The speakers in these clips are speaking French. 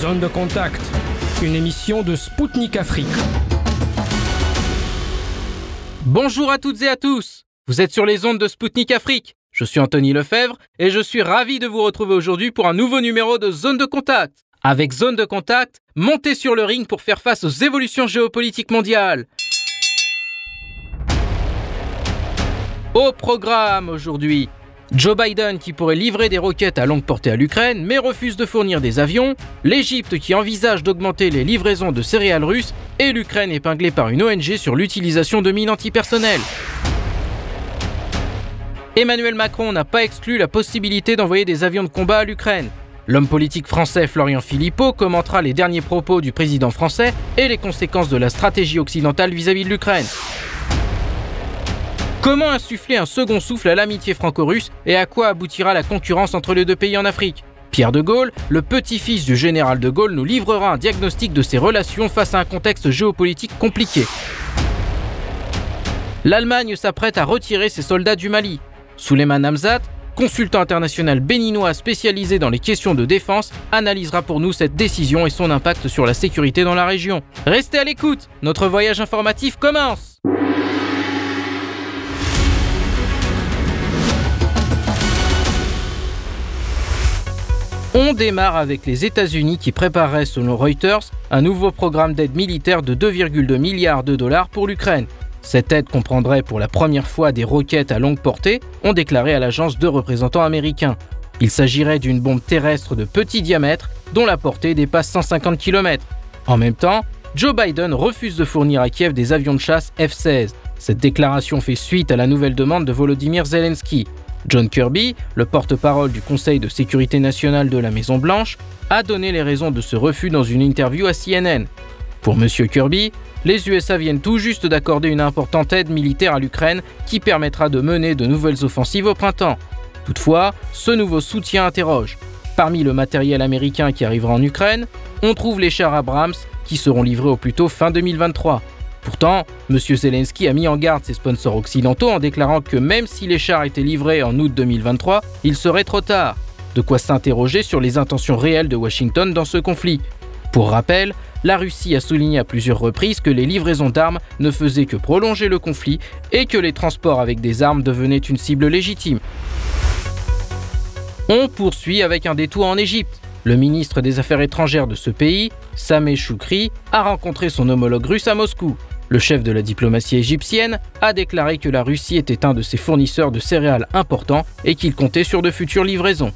Zone de contact, une émission de Spoutnik Afrique. Bonjour à toutes et à tous. Vous êtes sur les ondes de Spoutnik Afrique. Je suis Anthony Lefebvre et je suis ravi de vous retrouver aujourd'hui pour un nouveau numéro de Zone de contact. Avec Zone de contact, montez sur le ring pour faire face aux évolutions géopolitiques mondiales. Au programme aujourd'hui, Joe Biden qui pourrait livrer des roquettes à longue portée à l'Ukraine mais refuse de fournir des avions, l'Égypte qui envisage d'augmenter les livraisons de céréales russes et l'Ukraine épinglée par une ONG sur l'utilisation de mines antipersonnelles. Emmanuel Macron n'a pas exclu la possibilité d'envoyer des avions de combat à l'Ukraine. L'homme politique français Florian Philippot commentera les derniers propos du président français et les conséquences de la stratégie occidentale vis-à-vis de l'Ukraine. Comment insuffler un second souffle à l'amitié franco-russe et à quoi aboutira la concurrence entre les deux pays en Afrique? Pierre de Gaulle, le petit-fils du général de Gaulle, nous livrera un diagnostic de ses relations face à un contexte géopolitique compliqué. L'Allemagne s'apprête à retirer ses soldats du Mali. Suleiman Hamzat, consultant international béninois spécialisé dans les questions de défense, analysera pour nous cette décision et son impact sur la sécurité dans la région. Restez à l'écoute, notre voyage informatif commence On démarre avec les États-Unis qui prépareraient, selon Reuters, un nouveau programme d'aide militaire de 2,2 milliards de dollars pour l'Ukraine. Cette aide comprendrait pour la première fois des roquettes à longue portée, ont déclaré à l'agence deux représentants américains. Il s'agirait d'une bombe terrestre de petit diamètre dont la portée dépasse 150 km. En même temps, Joe Biden refuse de fournir à Kiev des avions de chasse F-16. Cette déclaration fait suite à la nouvelle demande de Volodymyr Zelensky. John Kirby, le porte-parole du Conseil de sécurité nationale de la Maison-Blanche, a donné les raisons de ce refus dans une interview à CNN. Pour M. Kirby, les USA viennent tout juste d'accorder une importante aide militaire à l'Ukraine qui permettra de mener de nouvelles offensives au printemps. Toutefois, ce nouveau soutien interroge. Parmi le matériel américain qui arrivera en Ukraine, on trouve les chars Abrams qui seront livrés au plus tôt fin 2023. Pourtant, M. Zelensky a mis en garde ses sponsors occidentaux en déclarant que même si les chars étaient livrés en août 2023, il serait trop tard. De quoi s'interroger sur les intentions réelles de Washington dans ce conflit. Pour rappel, la Russie a souligné à plusieurs reprises que les livraisons d'armes ne faisaient que prolonger le conflit et que les transports avec des armes devenaient une cible légitime. On poursuit avec un détour en Égypte. Le ministre des Affaires étrangères de ce pays, Sameh Choukri, a rencontré son homologue russe à Moscou. Le chef de la diplomatie égyptienne a déclaré que la Russie était un de ses fournisseurs de céréales importants et qu'il comptait sur de futures livraisons.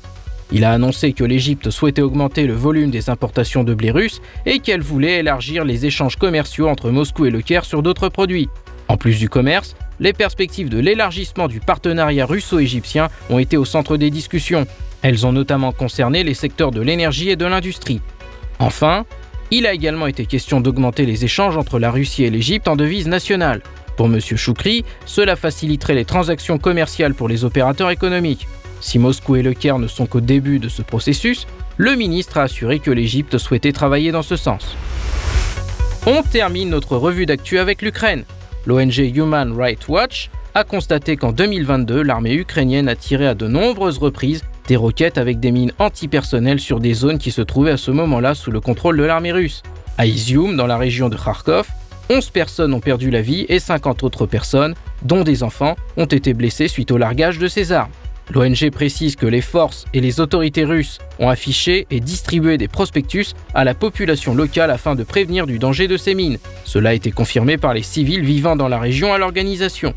Il a annoncé que l'Égypte souhaitait augmenter le volume des importations de blé russe et qu'elle voulait élargir les échanges commerciaux entre Moscou et le Caire sur d'autres produits. En plus du commerce, les perspectives de l'élargissement du partenariat russo-égyptien ont été au centre des discussions. Elles ont notamment concerné les secteurs de l'énergie et de l'industrie. Enfin, il a également été question d'augmenter les échanges entre la Russie et l'Égypte en devise nationale. Pour M. Choukri, cela faciliterait les transactions commerciales pour les opérateurs économiques. Si Moscou et le Caire ne sont qu'au début de ce processus, le ministre a assuré que l'Égypte souhaitait travailler dans ce sens. On termine notre revue d'actu avec l'Ukraine. L'ONG Human Rights Watch a constaté qu'en 2022, l'armée ukrainienne a tiré à de nombreuses reprises des roquettes avec des mines antipersonnelles sur des zones qui se trouvaient à ce moment-là sous le contrôle de l'armée russe. À Izium, dans la région de Kharkov, 11 personnes ont perdu la vie et 50 autres personnes, dont des enfants, ont été blessées suite au largage de ces armes. L'ONG précise que les forces et les autorités russes ont affiché et distribué des prospectus à la population locale afin de prévenir du danger de ces mines. Cela a été confirmé par les civils vivant dans la région à l'organisation.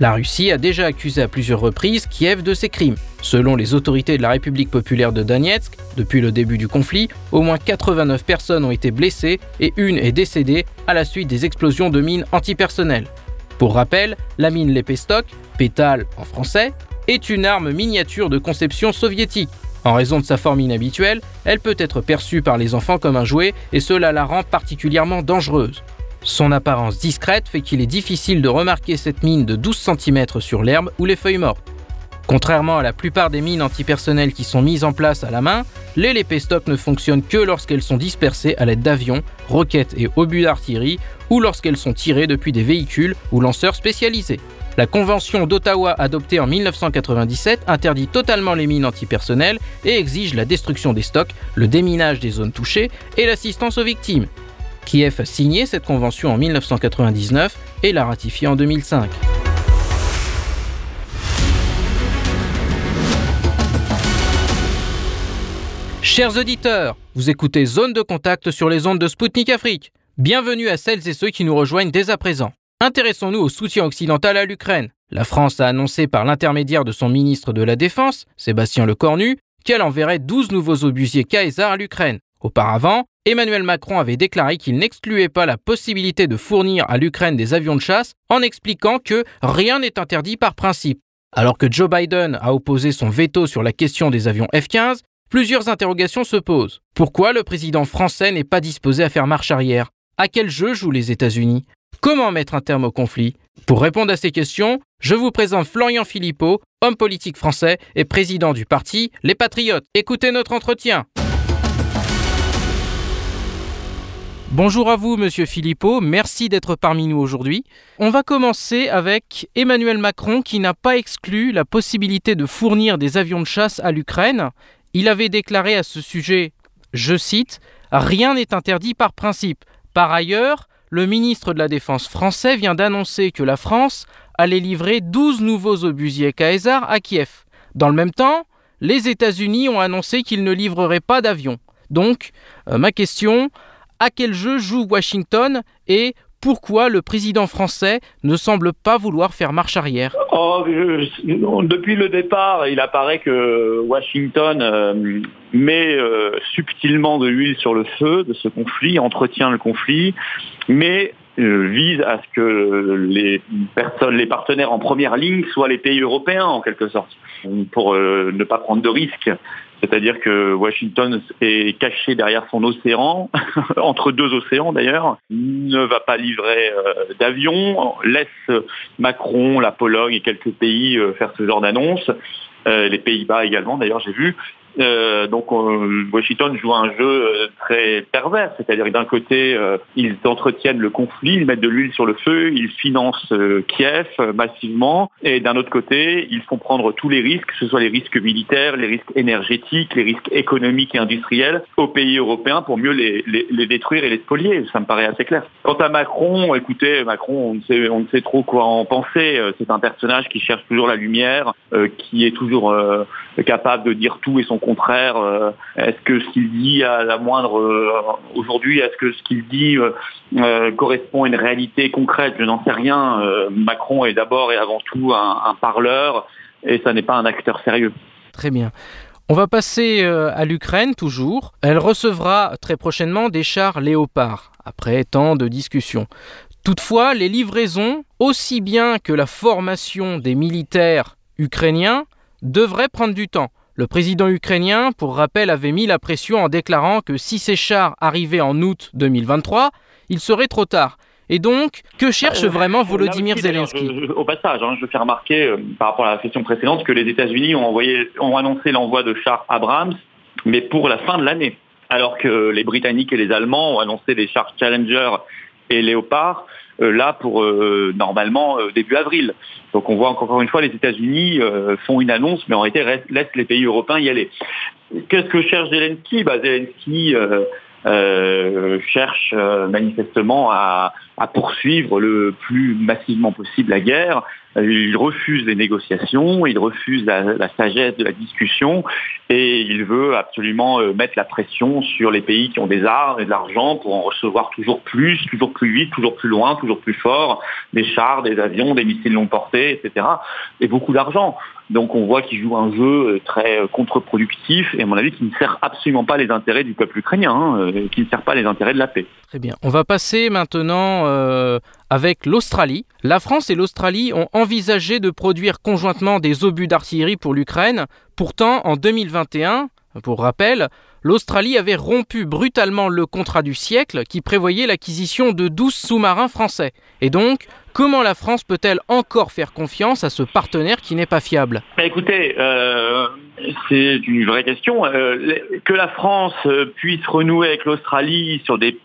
La Russie a déjà accusé à plusieurs reprises Kiev de ces crimes. Selon les autorités de la République populaire de Donetsk, depuis le début du conflit, au moins 89 personnes ont été blessées et une est décédée à la suite des explosions de mines antipersonnelles. Pour rappel, la mine Lepestok, pétale en français, est une arme miniature de conception soviétique. En raison de sa forme inhabituelle, elle peut être perçue par les enfants comme un jouet et cela la rend particulièrement dangereuse. Son apparence discrète fait qu'il est difficile de remarquer cette mine de 12 cm sur l'herbe ou les feuilles mortes. Contrairement à la plupart des mines antipersonnelles qui sont mises en place à la main, les lépéstocs ne fonctionnent que lorsqu'elles sont dispersées à l'aide d'avions, roquettes et obus d'artillerie ou lorsqu'elles sont tirées depuis des véhicules ou lanceurs spécialisés. La Convention d'Ottawa adoptée en 1997 interdit totalement les mines antipersonnelles et exige la destruction des stocks, le déminage des zones touchées et l'assistance aux victimes. Kiev a signé cette convention en 1999 et l'a ratifiée en 2005. Chers auditeurs, vous écoutez Zone de contact sur les ondes de Spoutnik Afrique. Bienvenue à celles et ceux qui nous rejoignent dès à présent. Intéressons-nous au soutien occidental à l'Ukraine. La France a annoncé par l'intermédiaire de son ministre de la Défense, Sébastien Lecornu, qu'elle enverrait 12 nouveaux obusiers Caesar à l'Ukraine. Auparavant, Emmanuel Macron avait déclaré qu'il n'excluait pas la possibilité de fournir à l'Ukraine des avions de chasse en expliquant que rien n'est interdit par principe. Alors que Joe Biden a opposé son veto sur la question des avions F-15, Plusieurs interrogations se posent. Pourquoi le président français n'est pas disposé à faire marche arrière? À quel jeu jouent les États-Unis? Comment mettre un terme au conflit? Pour répondre à ces questions, je vous présente Florian Philippot, homme politique français et président du parti Les Patriotes. Écoutez notre entretien. Bonjour à vous, monsieur Philippot. Merci d'être parmi nous aujourd'hui. On va commencer avec Emmanuel Macron qui n'a pas exclu la possibilité de fournir des avions de chasse à l'Ukraine il avait déclaré à ce sujet, je cite, Rien n'est interdit par principe. Par ailleurs, le ministre de la Défense français vient d'annoncer que la France allait livrer 12 nouveaux obusiers Caesar à Kiev. Dans le même temps, les États-Unis ont annoncé qu'ils ne livreraient pas d'avions. Donc, euh, ma question, à quel jeu joue Washington et pourquoi le président français ne semble pas vouloir faire marche arrière oh, Depuis le départ, il apparaît que Washington euh, met euh, subtilement de l'huile sur le feu de ce conflit, entretient le conflit, mais euh, vise à ce que les personnes, les partenaires en première ligne soient les pays européens en quelque sorte, pour ne pas prendre de risques. C'est-à-dire que Washington est caché derrière son océan, entre deux océans d'ailleurs, ne va pas livrer euh, d'avions, laisse Macron, la Pologne et quelques pays euh, faire ce genre d'annonce, euh, les Pays-Bas également d'ailleurs j'ai vu, euh, donc Washington joue un jeu euh, très pervers, c'est-à-dire que d'un côté euh, ils entretiennent le conflit, ils mettent de l'huile sur le feu, ils financent Kiev massivement, et d'un autre côté ils font prendre tous les risques, que ce soit les risques militaires, les risques énergétiques, les risques économiques et industriels aux pays européens pour mieux les, les, détruire et les spolier. Ça me paraît assez clair. Quant à Macron, écoutez, Macron, on ne sait, on ne sait trop quoi en penser. C'est un personnage qui cherche toujours la lumière, qui est toujours capable de dire tout et son contraire euh, Est-ce que ce qu'il dit à la moindre euh, aujourd'hui, est-ce que ce qu'il dit euh, correspond à une réalité concrète? Je n'en sais rien. Macron est d'abord et avant tout un, parleur et ça n'est pas un acteur sérieux. Très bien. On va passer à l'Ukraine toujours. Elle recevra très prochainement des chars léopards, après tant de discussions. Toutefois, les livraisons, aussi bien que la formation des militaires ukrainiens, devraient prendre du temps. Le président ukrainien, pour rappel, avait mis la pression en déclarant que si ces chars arrivaient en août 2023, il serait trop tard. Et donc, que cherche euh, vraiment Volodymyr Zelensky? Au passage, hein, je fais remarquer, euh, par rapport à la question précédente, que les États-Unis ont, ont annoncé l'envoi de chars Abrams, mais pour la fin de l'année. Alors que les Britanniques et les Allemands ont annoncé des chars Challenger et Léopard euh, là pour euh, normalement euh, début avril. Donc on voit encore une fois les États-Unis font une annonce, mais en réalité laissent les pays européens y aller. Qu'est-ce que cherche Zelensky? Bah, Zelensky cherche manifestement à, à, poursuivre le plus massivement possible la guerre, il refuse les négociations, il refuse la, sagesse de la discussion et il veut absolument euh, mettre la pression sur les pays qui ont des armes et de l'argent pour en recevoir toujours plus, toujours plus vite, toujours plus loin, toujours plus fort, des chars, des avions, des missiles longue portée, etc. Et beaucoup d'argent. Donc on voit qu'il joue un jeu euh, très euh, contre-productif et à mon avis qui ne sert absolument pas les intérêts du peuple ukrainien, hein, qui ne sert pas les intérêts de la paix. Bien. On va passer maintenant avec l'Australie. La France et l'Australie ont envisagé de produire conjointement des obus d'artillerie pour l'Ukraine. Pourtant, en 2021, pour rappel, l'Australie avait rompu brutalement le contrat du siècle qui prévoyait l'acquisition de 12 sous-marins français. Et donc, Comment la France peut-elle encore faire confiance à ce partenaire qui n'est pas fiable? Bah, Écoutez, euh, c'est une vraie question. Euh, que la France puisse renouer avec l'Australie sur des,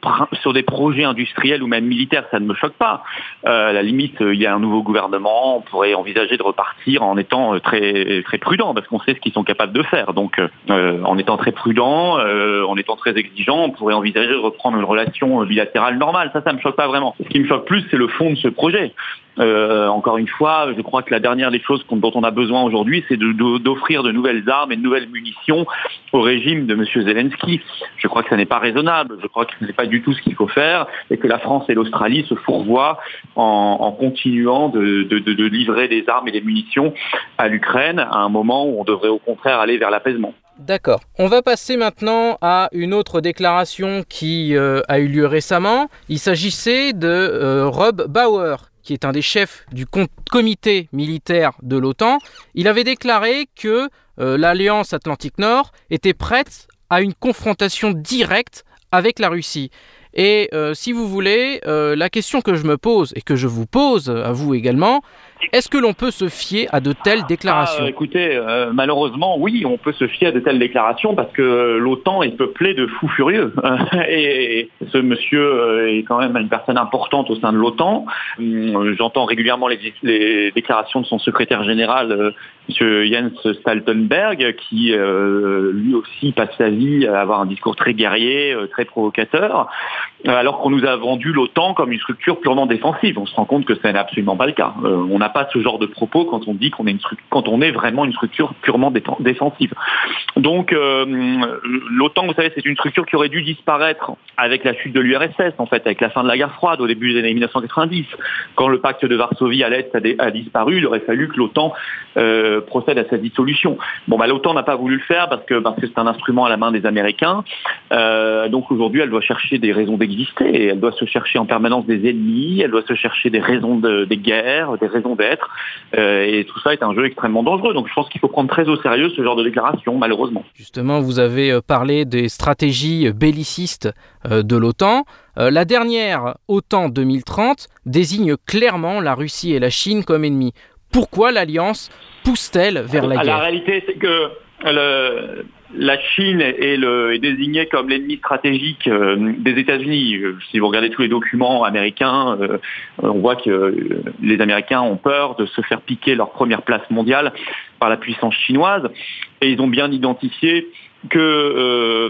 projets industriels ou même militaires, ça ne me choque pas. Euh, à la limite, il y a un nouveau gouvernement, on pourrait envisager de repartir en étant très, très prudent, parce qu'on sait ce qu'ils sont capables de faire. Donc, en étant très prudent, en étant très exigeant, on pourrait envisager de reprendre une relation bilatérale normale. Ça, ça me choque pas vraiment. Ce qui me choque plus, c'est le fond de ce projet. Euh, encore une fois, je crois que la dernière des choses dont on a besoin aujourd'hui, c'est d'offrir de, nouvelles armes et de nouvelles munitions au régime de M. Zelensky. Je crois que ça n'est pas raisonnable. Je crois que ce n'est pas du tout ce qu'il faut faire et que la France et l'Australie se fourvoient en, continuant de, livrer des armes et des munitions à l'Ukraine à un moment où on devrait au contraire aller vers l'apaisement. D'accord. On va passer maintenant à une autre déclaration qui euh, a eu lieu récemment. Il s'agissait de euh, Rob Bauer, qui est un des chefs du comité militaire de l'OTAN. Il avait déclaré que euh, l'Alliance Atlantique Nord était prête à une confrontation directe avec la Russie. Et si vous voulez, la question que je me pose et que je vous pose à vous également, est-ce que l'on peut se fier à de telles ah, déclarations Écoutez, euh, malheureusement, oui, on peut se fier à de telles déclarations parce que l'OTAN est peuplé de fous furieux. et ce monsieur euh, est quand même une personne importante au sein de l'OTAN. Hum, j'entends régulièrement les, déclarations de son secrétaire général, euh, M. Jens Stoltenberg, qui lui aussi passe sa vie à avoir un discours très guerrier, très provocateur, alors qu'on nous a vendu l'OTAN comme une structure purement défensive. On se rend compte que ce n'est absolument pas le cas. on pas ce genre de propos quand on dit qu'on est une quand on est vraiment une structure purement défensive. Donc euh, l'OTAN, vous savez, c'est une structure qui aurait dû disparaître avec la chute de l'URSS, en fait, avec la fin de la guerre froide au début des années 1990. Quand le pacte de Varsovie à l'Est a, disparu, il aurait fallu que l'OTAN euh, procède à sa dissolution. Bon, bah, l'OTAN n'a pas voulu le faire parce que parce que c'est un instrument à la main des Américains. Euh, donc aujourd'hui, elle doit chercher des raisons d'exister. Elle doit se chercher en permanence des ennemis. Elle doit se chercher des raisons de, des guerres, des raisons Euh, et tout ça est un jeu extrêmement dangereux. Donc je pense qu'il faut prendre très au sérieux ce genre de déclaration, malheureusement. Justement, vous avez euh, parlé des stratégies bellicistes euh, de l'OTAN. La dernière, OTAN 2030, désigne clairement la Russie et la Chine comme ennemis. Pourquoi l'alliance pousse-t-elle vers la guerre? La réalité, c'est que la Chine est, désignée comme l'ennemi stratégique euh, des États-Unis. Euh, si vous regardez tous les documents américains, euh, on voit que les Américains ont peur de se faire piquer leur première place mondiale par la puissance chinoise. Et ils ont bien identifié que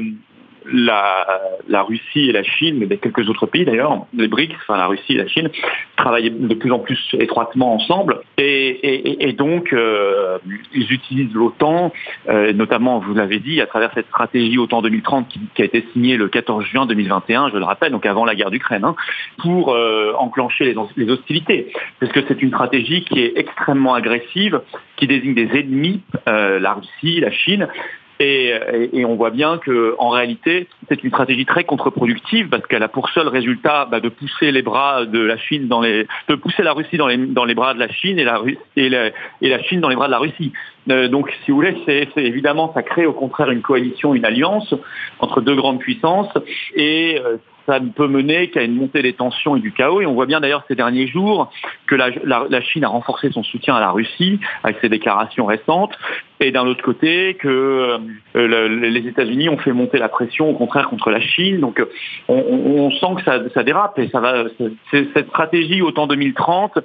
la, Russie et la Chine, mais quelques autres pays d'ailleurs, les BRICS, enfin la Russie et la Chine, travaillent de plus en plus étroitement ensemble. Et, donc, euh, ils utilisent l'OTAN, euh, notamment, vous l'avez dit, à travers cette stratégie OTAN 2030 qui, a été signée le 14 juin 2021, je le rappelle, donc avant la guerre d'Ukraine, hein, pour euh, enclencher les, les hostilités. Parce que c'est une stratégie qui est extrêmement agressive, qui désigne des ennemis, la Russie, la Chine, et, on voit bien qu'en réalité, c'est une stratégie très contre-productive parce qu'elle a pour seul résultat bah, de pousser les bras de la Chine dans les, de pousser la Russie dans les, dans les bras de la Chine et la, et la, et la Chine dans les bras de la Russie. Euh, donc, si vous voulez, évidemment, ça crée au contraire une coalition, une alliance entre deux grandes puissances et euh, ça ne peut mener qu'à une montée des tensions et du chaos. Et on voit bien d'ailleurs ces derniers jours que la, Chine a renforcé son soutien à la Russie avec ses déclarations récentes. Et d'un autre côté, que euh, les États-Unis ont fait monter la pression, au contraire, contre la Chine. Donc, on, sent que ça, dérape. Et ça va. Cette stratégie autant 2030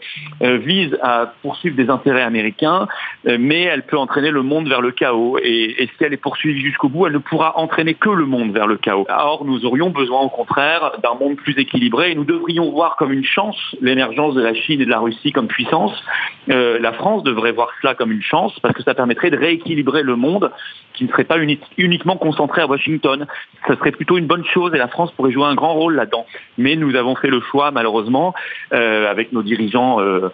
euh, vise à poursuivre des intérêts américains, euh, mais elle peut entraîner le monde vers le chaos. Et si elle est poursuivie jusqu'au bout, elle ne pourra entraîner que le monde vers le chaos. Or, nous aurions besoin, au contraire, d'un monde plus équilibré et nous devrions voir comme une chance l'émergence de la Chine et de la Russie comme puissance. Euh, la France devrait voir cela comme une chance parce que ça permettrait de rééquilibrer le monde qui ne serait pas uniquement concentré à Washington. Ça serait plutôt une bonne chose et la France pourrait jouer un grand rôle là-dedans. Mais nous avons fait le choix, malheureusement, euh, avec nos dirigeants euh,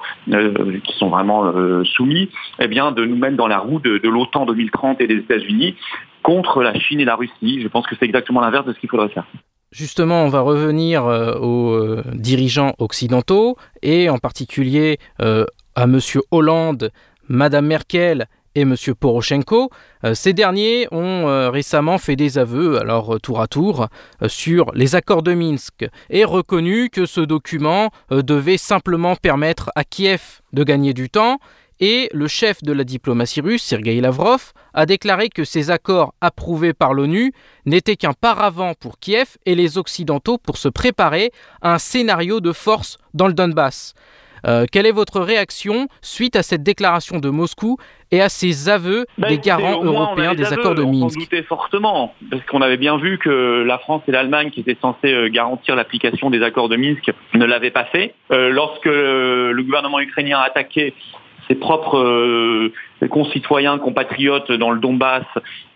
qui sont vraiment soumis, eh bien, de nous mettre dans la roue de, de l'OTAN 2030 et des États-Unis contre la Chine et la Russie. Je pense que c'est exactement l'inverse de ce qu'il faudrait faire. Justement, on va revenir euh, aux euh, dirigeants occidentaux et en particulier euh, à M. Hollande, Mme Merkel et M. Poroshenko. Ces derniers ont récemment fait des aveux, alors tour à tour, sur les accords de Minsk et reconnu que ce document devait simplement permettre à Kiev de gagner du temps et le chef de la diplomatie russe, Sergei Lavrov, a déclaré que ces accords approuvés par l'ONU n'étaient qu'un paravent pour Kiev et les Occidentaux pour se préparer à un scénario de force dans le Donbass. Euh, quelle est votre réaction suite à cette déclaration de Moscou et à ces aveux bah, des garants européens des accords de Minsk On doutait fortement, parce qu'on avait bien vu que la France et l'Allemagne, qui étaient censées euh, garantir l'application des accords de Minsk, ne l'avaient pas fait. Euh, lorsque le gouvernement ukrainien a attaqué ses propres euh, concitoyens, compatriotes dans le Donbass,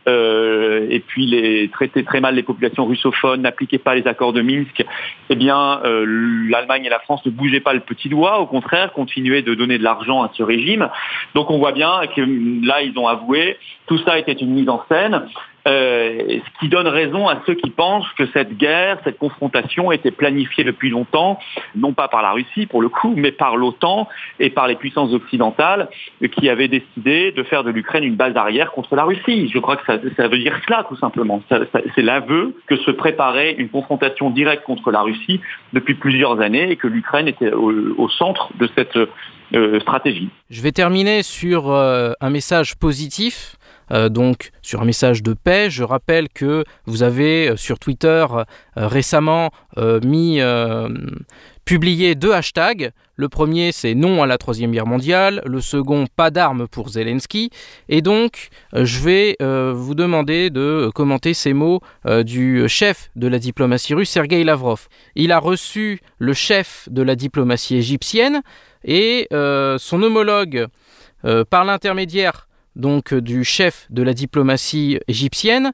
euh, et puis traiter très mal les populations russophones, n'appliquaient pas les accords de Minsk, eh bien euh, l'Allemagne et la France ne bougeaient pas le petit doigt, au contraire, continuaient de donner de l'argent à ce régime. Donc on voit bien que là, ils ont avoué, tout ça était une mise en scène. Euh, ce qui donne raison à ceux qui pensent que cette guerre, cette confrontation était planifiée depuis longtemps, non pas par la Russie pour le coup, mais par l'OTAN et par les puissances occidentales qui avaient décidé de faire de l'Ukraine une base arrière contre la Russie. Je crois que ça, veut dire cela tout simplement. c'est l'aveu que se préparait une confrontation directe contre la Russie depuis plusieurs années et que l'Ukraine était au, centre de cette euh, stratégie. Je vais terminer sur euh, un message positif donc sur un message de paix. Je rappelle que vous avez euh, sur Twitter euh, récemment mis publié deux hashtags. Le premier, c'est non à la Troisième Guerre mondiale. Le second, pas d'armes pour Zelensky. Et donc, je vais vous demander de commenter ces mots du chef de la diplomatie russe, Sergei Lavrov. Il a reçu le chef de la diplomatie égyptienne et son homologue, par l'intermédiaire donc euh, du chef de la diplomatie égyptienne.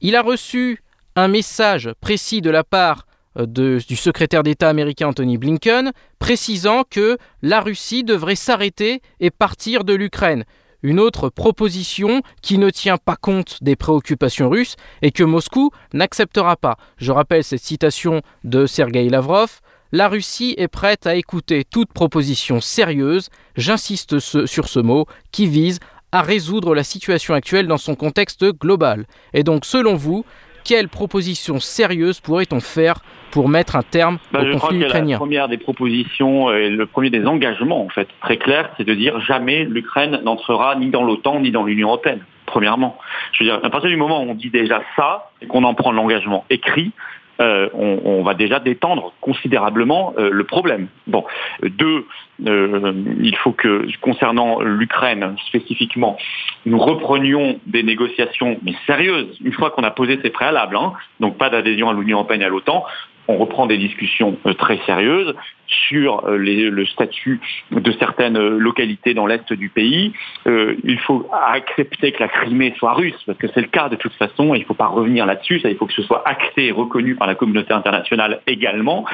Il a reçu un message précis de la part euh, du secrétaire d'État américain Anthony Blinken, précisant que la Russie devrait s'arrêter et partir de l'Ukraine. Une autre proposition qui ne tient pas compte des préoccupations russes et que Moscou n'acceptera pas. Je rappelle cette citation de Sergei Lavrov. La Russie est prête à écouter toute proposition sérieuse, j'insiste sur ce mot, qui vise à résoudre la situation actuelle dans son contexte global. Et donc, selon vous, quelles propositions sérieuses pourrait-on faire pour mettre un terme bah, au conflit ukrainien La première des propositions et le premier des engagements, en fait, très clair, c'est de dire jamais l'Ukraine n'entrera ni dans l'OTAN ni dans l'Union européenne. Premièrement, je veux dire, à partir du moment où on dit déjà ça et qu'on en prend l'engagement écrit, euh, on, va déjà détendre considérablement euh, le problème. Bon, deux, euh, il faut que concernant l'Ukraine spécifiquement, nous reprenions des négociations sérieuses une fois qu'on a posé ces préalables. Hein, donc pas d'adhésion à l'Union européenne et à l'OTAN on reprend des discussions euh, très sérieuses sur euh, le statut de certaines euh, localités dans l'est du pays. il faut accepter que la Crimée soit russe, parce que c'est le cas de toute façon, il ne faut pas revenir là-dessus, il faut que ce soit acté et reconnu par la communauté internationale également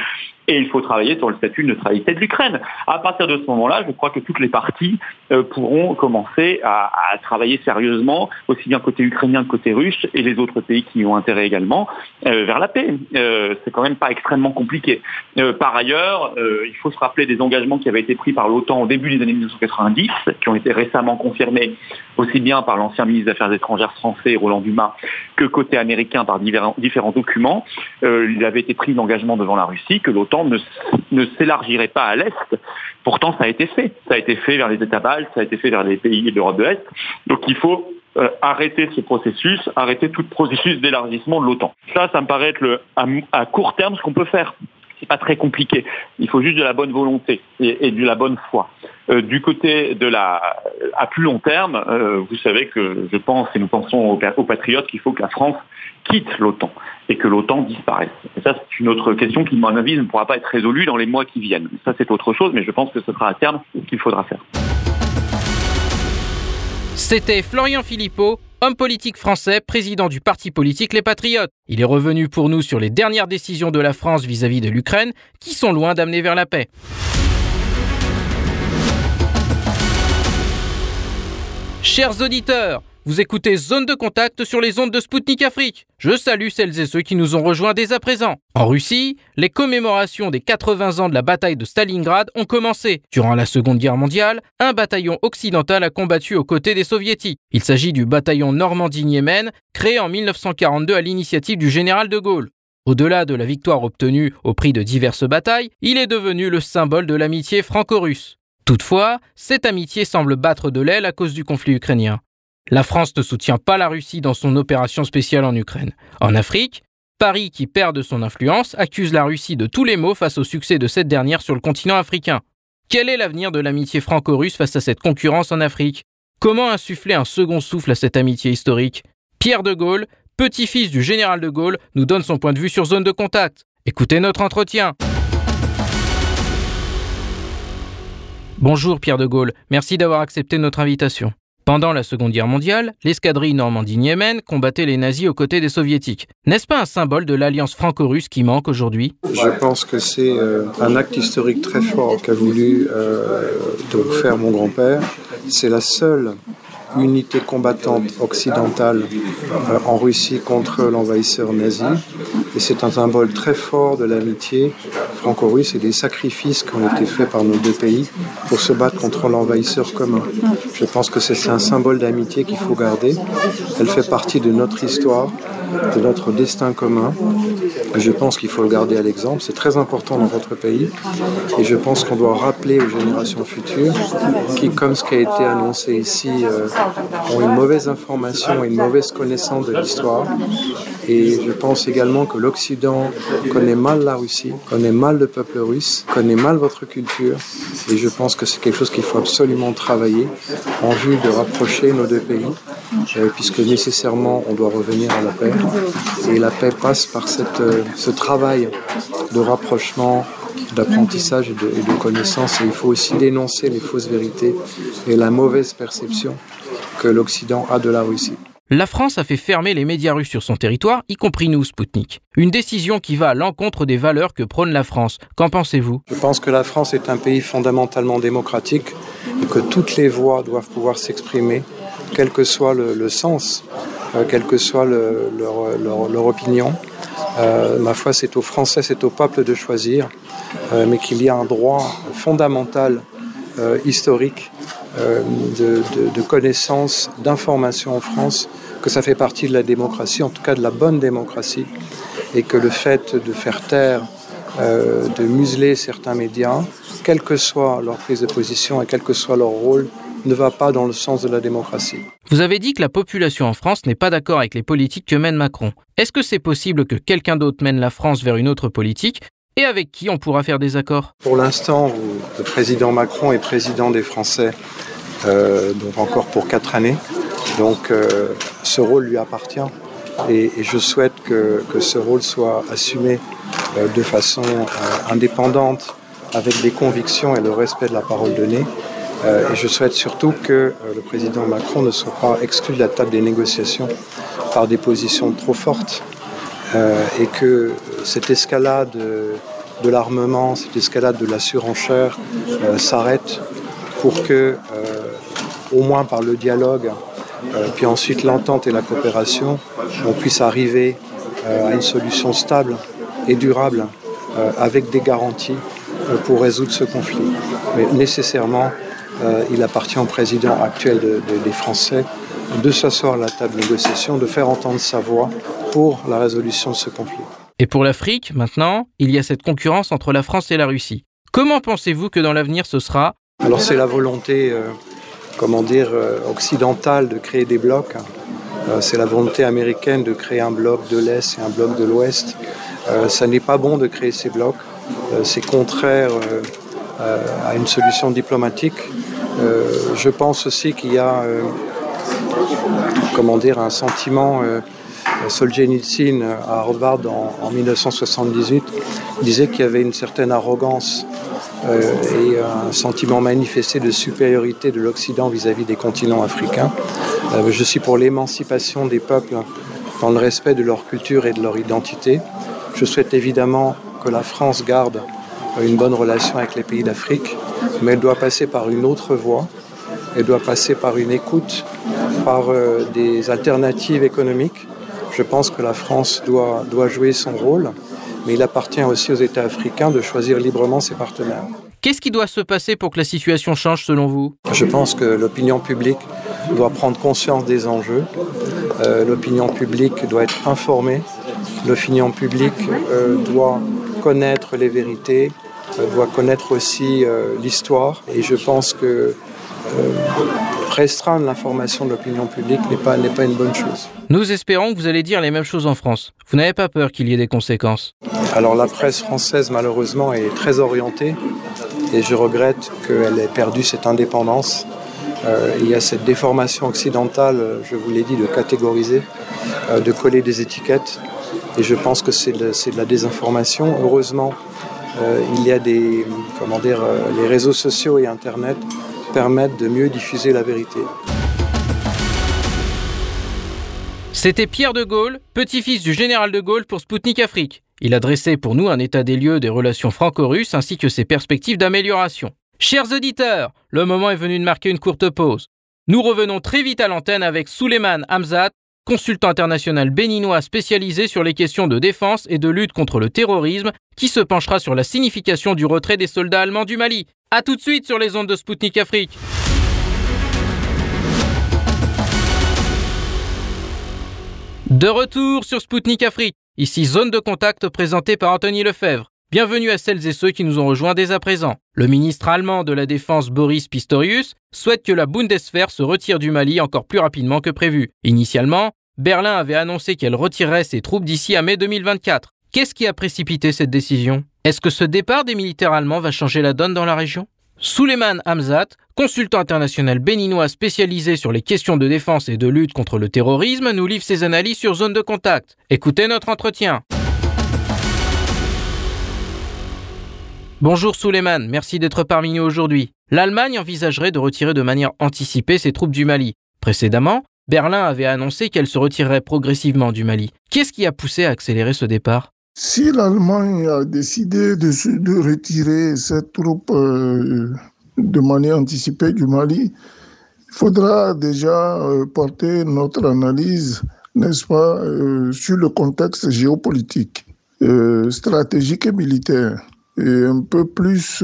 et il faut travailler sur le statut de neutralité de l'Ukraine. À partir de ce moment-là, je crois que toutes les parties euh, pourront commencer à, travailler sérieusement, aussi bien côté ukrainien que côté russe, et les autres pays qui y ont intérêt également, euh, vers la paix. Euh, c'est quand même pas extrêmement compliqué. par ailleurs, il faut se rappeler des engagements qui avaient été pris par l'OTAN au début des années 1990, qui ont été récemment confirmés aussi bien par l'ancien ministre des Affaires étrangères français, Roland Dumas, que côté américain par différents documents. il avait été pris l'engagement devant la Russie que l'OTAN ne, s'élargirait pas à l'Est. Pourtant, ça a été fait. Ça a été fait vers les États baltes, ça a été fait vers les pays de l'Europe de l'Est. Donc il faut euh, arrêter ce processus, arrêter tout processus d'élargissement de l'OTAN. Ça, ça me paraît être le, à, court terme ce qu'on peut faire c'est pas très compliqué. Il faut juste de la bonne volonté et, de la bonne foi. Euh, du côté de la, à plus long terme, euh, vous savez que je pense et nous pensons aux patriotes qu'il faut que la France quitte l'OTAN et que l'OTAN disparaisse. Et ça, c'est une autre question qui, à mon avis, ne pourra pas être résolue dans les mois qui viennent. Ça, c'est autre chose, mais je pense que ce sera à terme ce qu'il faudra faire. C'était Florian Philippot, homme politique français, président du parti politique Les Patriotes. Il est revenu pour nous sur les dernières décisions de la France vis-à-vis de l'Ukraine, qui sont loin d'amener vers la paix. Chers auditeurs, vous écoutez Zone de Contact sur les ondes de Spoutnik Afrique. Je salue celles et ceux qui nous ont rejoints dès à présent. En Russie, les commémorations des 80 ans de la bataille de Stalingrad ont commencé. Durant la Seconde Guerre mondiale, un bataillon occidental a combattu aux côtés des soviétiques. Il s'agit du bataillon Normandie-Niemen, créé en 1942 à l'initiative du général de Gaulle. Au-delà de la victoire obtenue au prix de diverses batailles, il est devenu le symbole de l'amitié franco-russe. Toutefois, cette amitié semble battre de l'aile à cause du conflit ukrainien. La France ne soutient pas la Russie dans son opération spéciale en Ukraine. En Afrique, Paris, qui perd de son influence, accuse la Russie de tous les maux face au succès de cette dernière sur le continent africain. Quel est l'avenir de l'amitié franco-russe face à cette concurrence en Afrique? Comment insuffler un second souffle à cette amitié historique? Pierre de Gaulle, petit-fils du général de Gaulle, nous donne son point de vue sur zone de contact. Écoutez notre entretien. Bonjour Pierre de Gaulle, merci d'avoir accepté notre invitation. Pendant la Seconde Guerre mondiale, l'escadrille Normandie-Niemen combattait les nazis aux côtés des soviétiques. N'est-ce pas un symbole de l'alliance franco-russe qui manque aujourd'hui? Je pense que c'est euh, un acte historique très fort qu'a voulu euh, faire mon grand-père. C'est la seule unité combattante occidentale euh, en Russie contre l'envahisseur nazi. Et c'est un symbole très fort de l'amitié franco-russe et des sacrifices qui ont été faits par nos deux pays pour se battre contre l'envahisseur commun. Je pense que c'est un symbole d'amitié qu'il faut garder. Elle fait partie de notre histoire, de notre destin commun. Je pense qu'il faut le garder à l'exemple. C'est très important dans votre pays. Et je pense qu'on doit rappeler aux générations futures qui, comme ce qui a été annoncé ici, euh, ont une mauvaise information et une mauvaise connaissance de l'histoire. Et je pense également que l'Occident connaît mal la Russie, connaît mal le peuple russe, connaît mal votre culture. Et je pense que c'est quelque chose qu'il faut absolument travailler en vue de rapprocher nos deux pays, euh, puisque nécessairement on doit revenir à la paix. Et la paix passe par cette, euh, ce travail de rapprochement, d'apprentissage et et de connaissance. Et il faut aussi dénoncer les fausses vérités et la mauvaise perception que l'Occident a de la Russie. La France a fait fermer les médias russes sur son territoire, y compris nous, Spoutnik. Une décision qui va à l'encontre des valeurs que prône la France. Qu'en pensez-vous? Je pense que la France est un pays fondamentalement démocratique et que toutes les voix doivent pouvoir s'exprimer, quel que soit le, sens, euh, quelle que soit le, leur, opinion. Euh, ma foi, c'est aux Français, c'est au peuple de choisir, euh, mais qu'il y a un droit fondamental, historique, de, de, de connaissances, d'informations en France, que ça fait partie de la démocratie, en tout cas de la bonne démocratie, et que le fait de faire taire, euh, de museler certains médias, quelle que soit leur prise de position et quel que soit leur rôle, ne va pas dans le sens de la démocratie. Vous avez dit que la population en France n'est pas d'accord avec les politiques que mène Macron. Est-ce que c'est possible que quelqu'un d'autre mène la France vers une autre politique et avec qui on pourra faire des accords? Pour l'instant, le président Macron est président des Français, euh, donc encore pour quatre années. Donc euh, ce rôle lui appartient et, je souhaite que, ce rôle soit assumé euh, de façon indépendante, avec des convictions et le respect de la parole donnée. Et je souhaite surtout que le président Macron ne soit pas exclu de la table des négociations par des positions trop fortes et que cette escalade de, l'armement, cette escalade de la surenchère euh, s'arrête pour que, euh, au moins par le dialogue, euh, puis ensuite l'entente et la coopération, on puisse arriver euh, à une solution stable et durable euh, avec des garanties euh, pour résoudre ce conflit. Mais nécessairement, euh, il appartient au président actuel de, de, des Français de s'asseoir à la table de négociation, de faire entendre sa voix pour la résolution de ce conflit. Et pour l'Afrique, maintenant, il y a cette concurrence entre la France et la Russie. Comment pensez-vous que dans l'avenir ce sera? Alors c'est la volonté, euh, comment dire, euh, occidentale de créer des blocs. C'est la volonté américaine de créer un bloc de l'Est et un bloc de l'Ouest. Ça n'est pas bon de créer ces blocs. C'est contraire à une solution diplomatique. Euh, je pense aussi qu'il y a, euh, comment dire, un sentiment. Euh, Solzhenitsyn à Harvard en, en 1978 disait qu'il y avait une certaine arrogance et un sentiment manifesté de supériorité de l'Occident vis-à-vis des continents africains. Je suis pour l'émancipation des peuples dans le respect de leur culture et de leur identité. Je souhaite évidemment que la France garde une bonne relation avec les pays d'Afrique, mais elle doit passer par une autre voie. Elle doit passer par une écoute par des alternatives économiques. Je pense que la France doit, doit jouer son rôle, mais il appartient aussi aux États africains de choisir librement ses partenaires. Qu'est-ce qui doit se passer pour que la situation change selon vous? Je pense que l'opinion publique doit prendre conscience des enjeux. Euh, l'opinion publique doit être informée. L'opinion publique euh, doit connaître les vérités, euh, doit connaître aussi l'histoire. Et je pense que restreindre l'information de l'opinion publique n'est pas, n'est pas une bonne chose. Nous espérons que vous allez dire les mêmes choses en France. Vous n'avez pas peur qu'il y ait des conséquences? Alors la presse française malheureusement est très orientée et je regrette qu'elle ait perdu cette indépendance. Euh, il y a cette déformation occidentale, je vous l'ai dit, de catégoriser, euh, de coller des étiquettes. Et je pense que c'est de, de, la désinformation. Heureusement, euh, il y a des, comment dire, les réseaux sociaux et Internet permettent de mieux diffuser la vérité. C'était Pierre de Gaulle, petit-fils du général de Gaulle pour Spoutnik Afrique. Il a dressé pour nous un état des lieux des relations franco-russes ainsi que ses perspectives d'amélioration. Chers auditeurs, le moment est venu de marquer une courte pause. Nous revenons très vite à l'antenne avec Suleiman Hamzat, consultant international béninois spécialisé sur les questions de défense et de lutte contre le terrorisme, qui se penchera sur la signification du retrait des soldats allemands du Mali. A tout de suite sur les ondes de Spoutnik Afrique. De retour sur Spoutnik Afrique. Ici Zone de contact présentée par Anthony Lefebvre. Bienvenue à celles et ceux qui nous ont rejoints dès à présent. Le ministre allemand de la Défense Boris Pistorius souhaite que la Bundeswehr se retire du Mali encore plus rapidement que prévu. Initialement, Berlin avait annoncé qu'elle retirerait ses troupes d'ici à mai 2024. Qu'est-ce qui a précipité cette décision? Est-ce que ce départ des militaires allemands va changer la donne dans la région? Suleiman Hamzat, consultant international béninois spécialisé sur les questions de défense et de lutte contre le terrorisme, nous livre ses analyses sur zone de contact. Écoutez notre entretien. Bonjour Suleiman, merci d'être parmi nous aujourd'hui. L'Allemagne envisagerait de retirer de manière anticipée ses troupes du Mali. Précédemment, Berlin avait annoncé qu'elle se retirerait progressivement du Mali. Qu'est-ce qui a poussé à accélérer ce départ? Si l'Allemagne a décidé de, de retirer ses troupes euh, de manière anticipée du Mali, il faudra déjà euh, porter notre analyse, n'est-ce pas, euh, sur le contexte géopolitique, stratégique et militaire, et un peu plus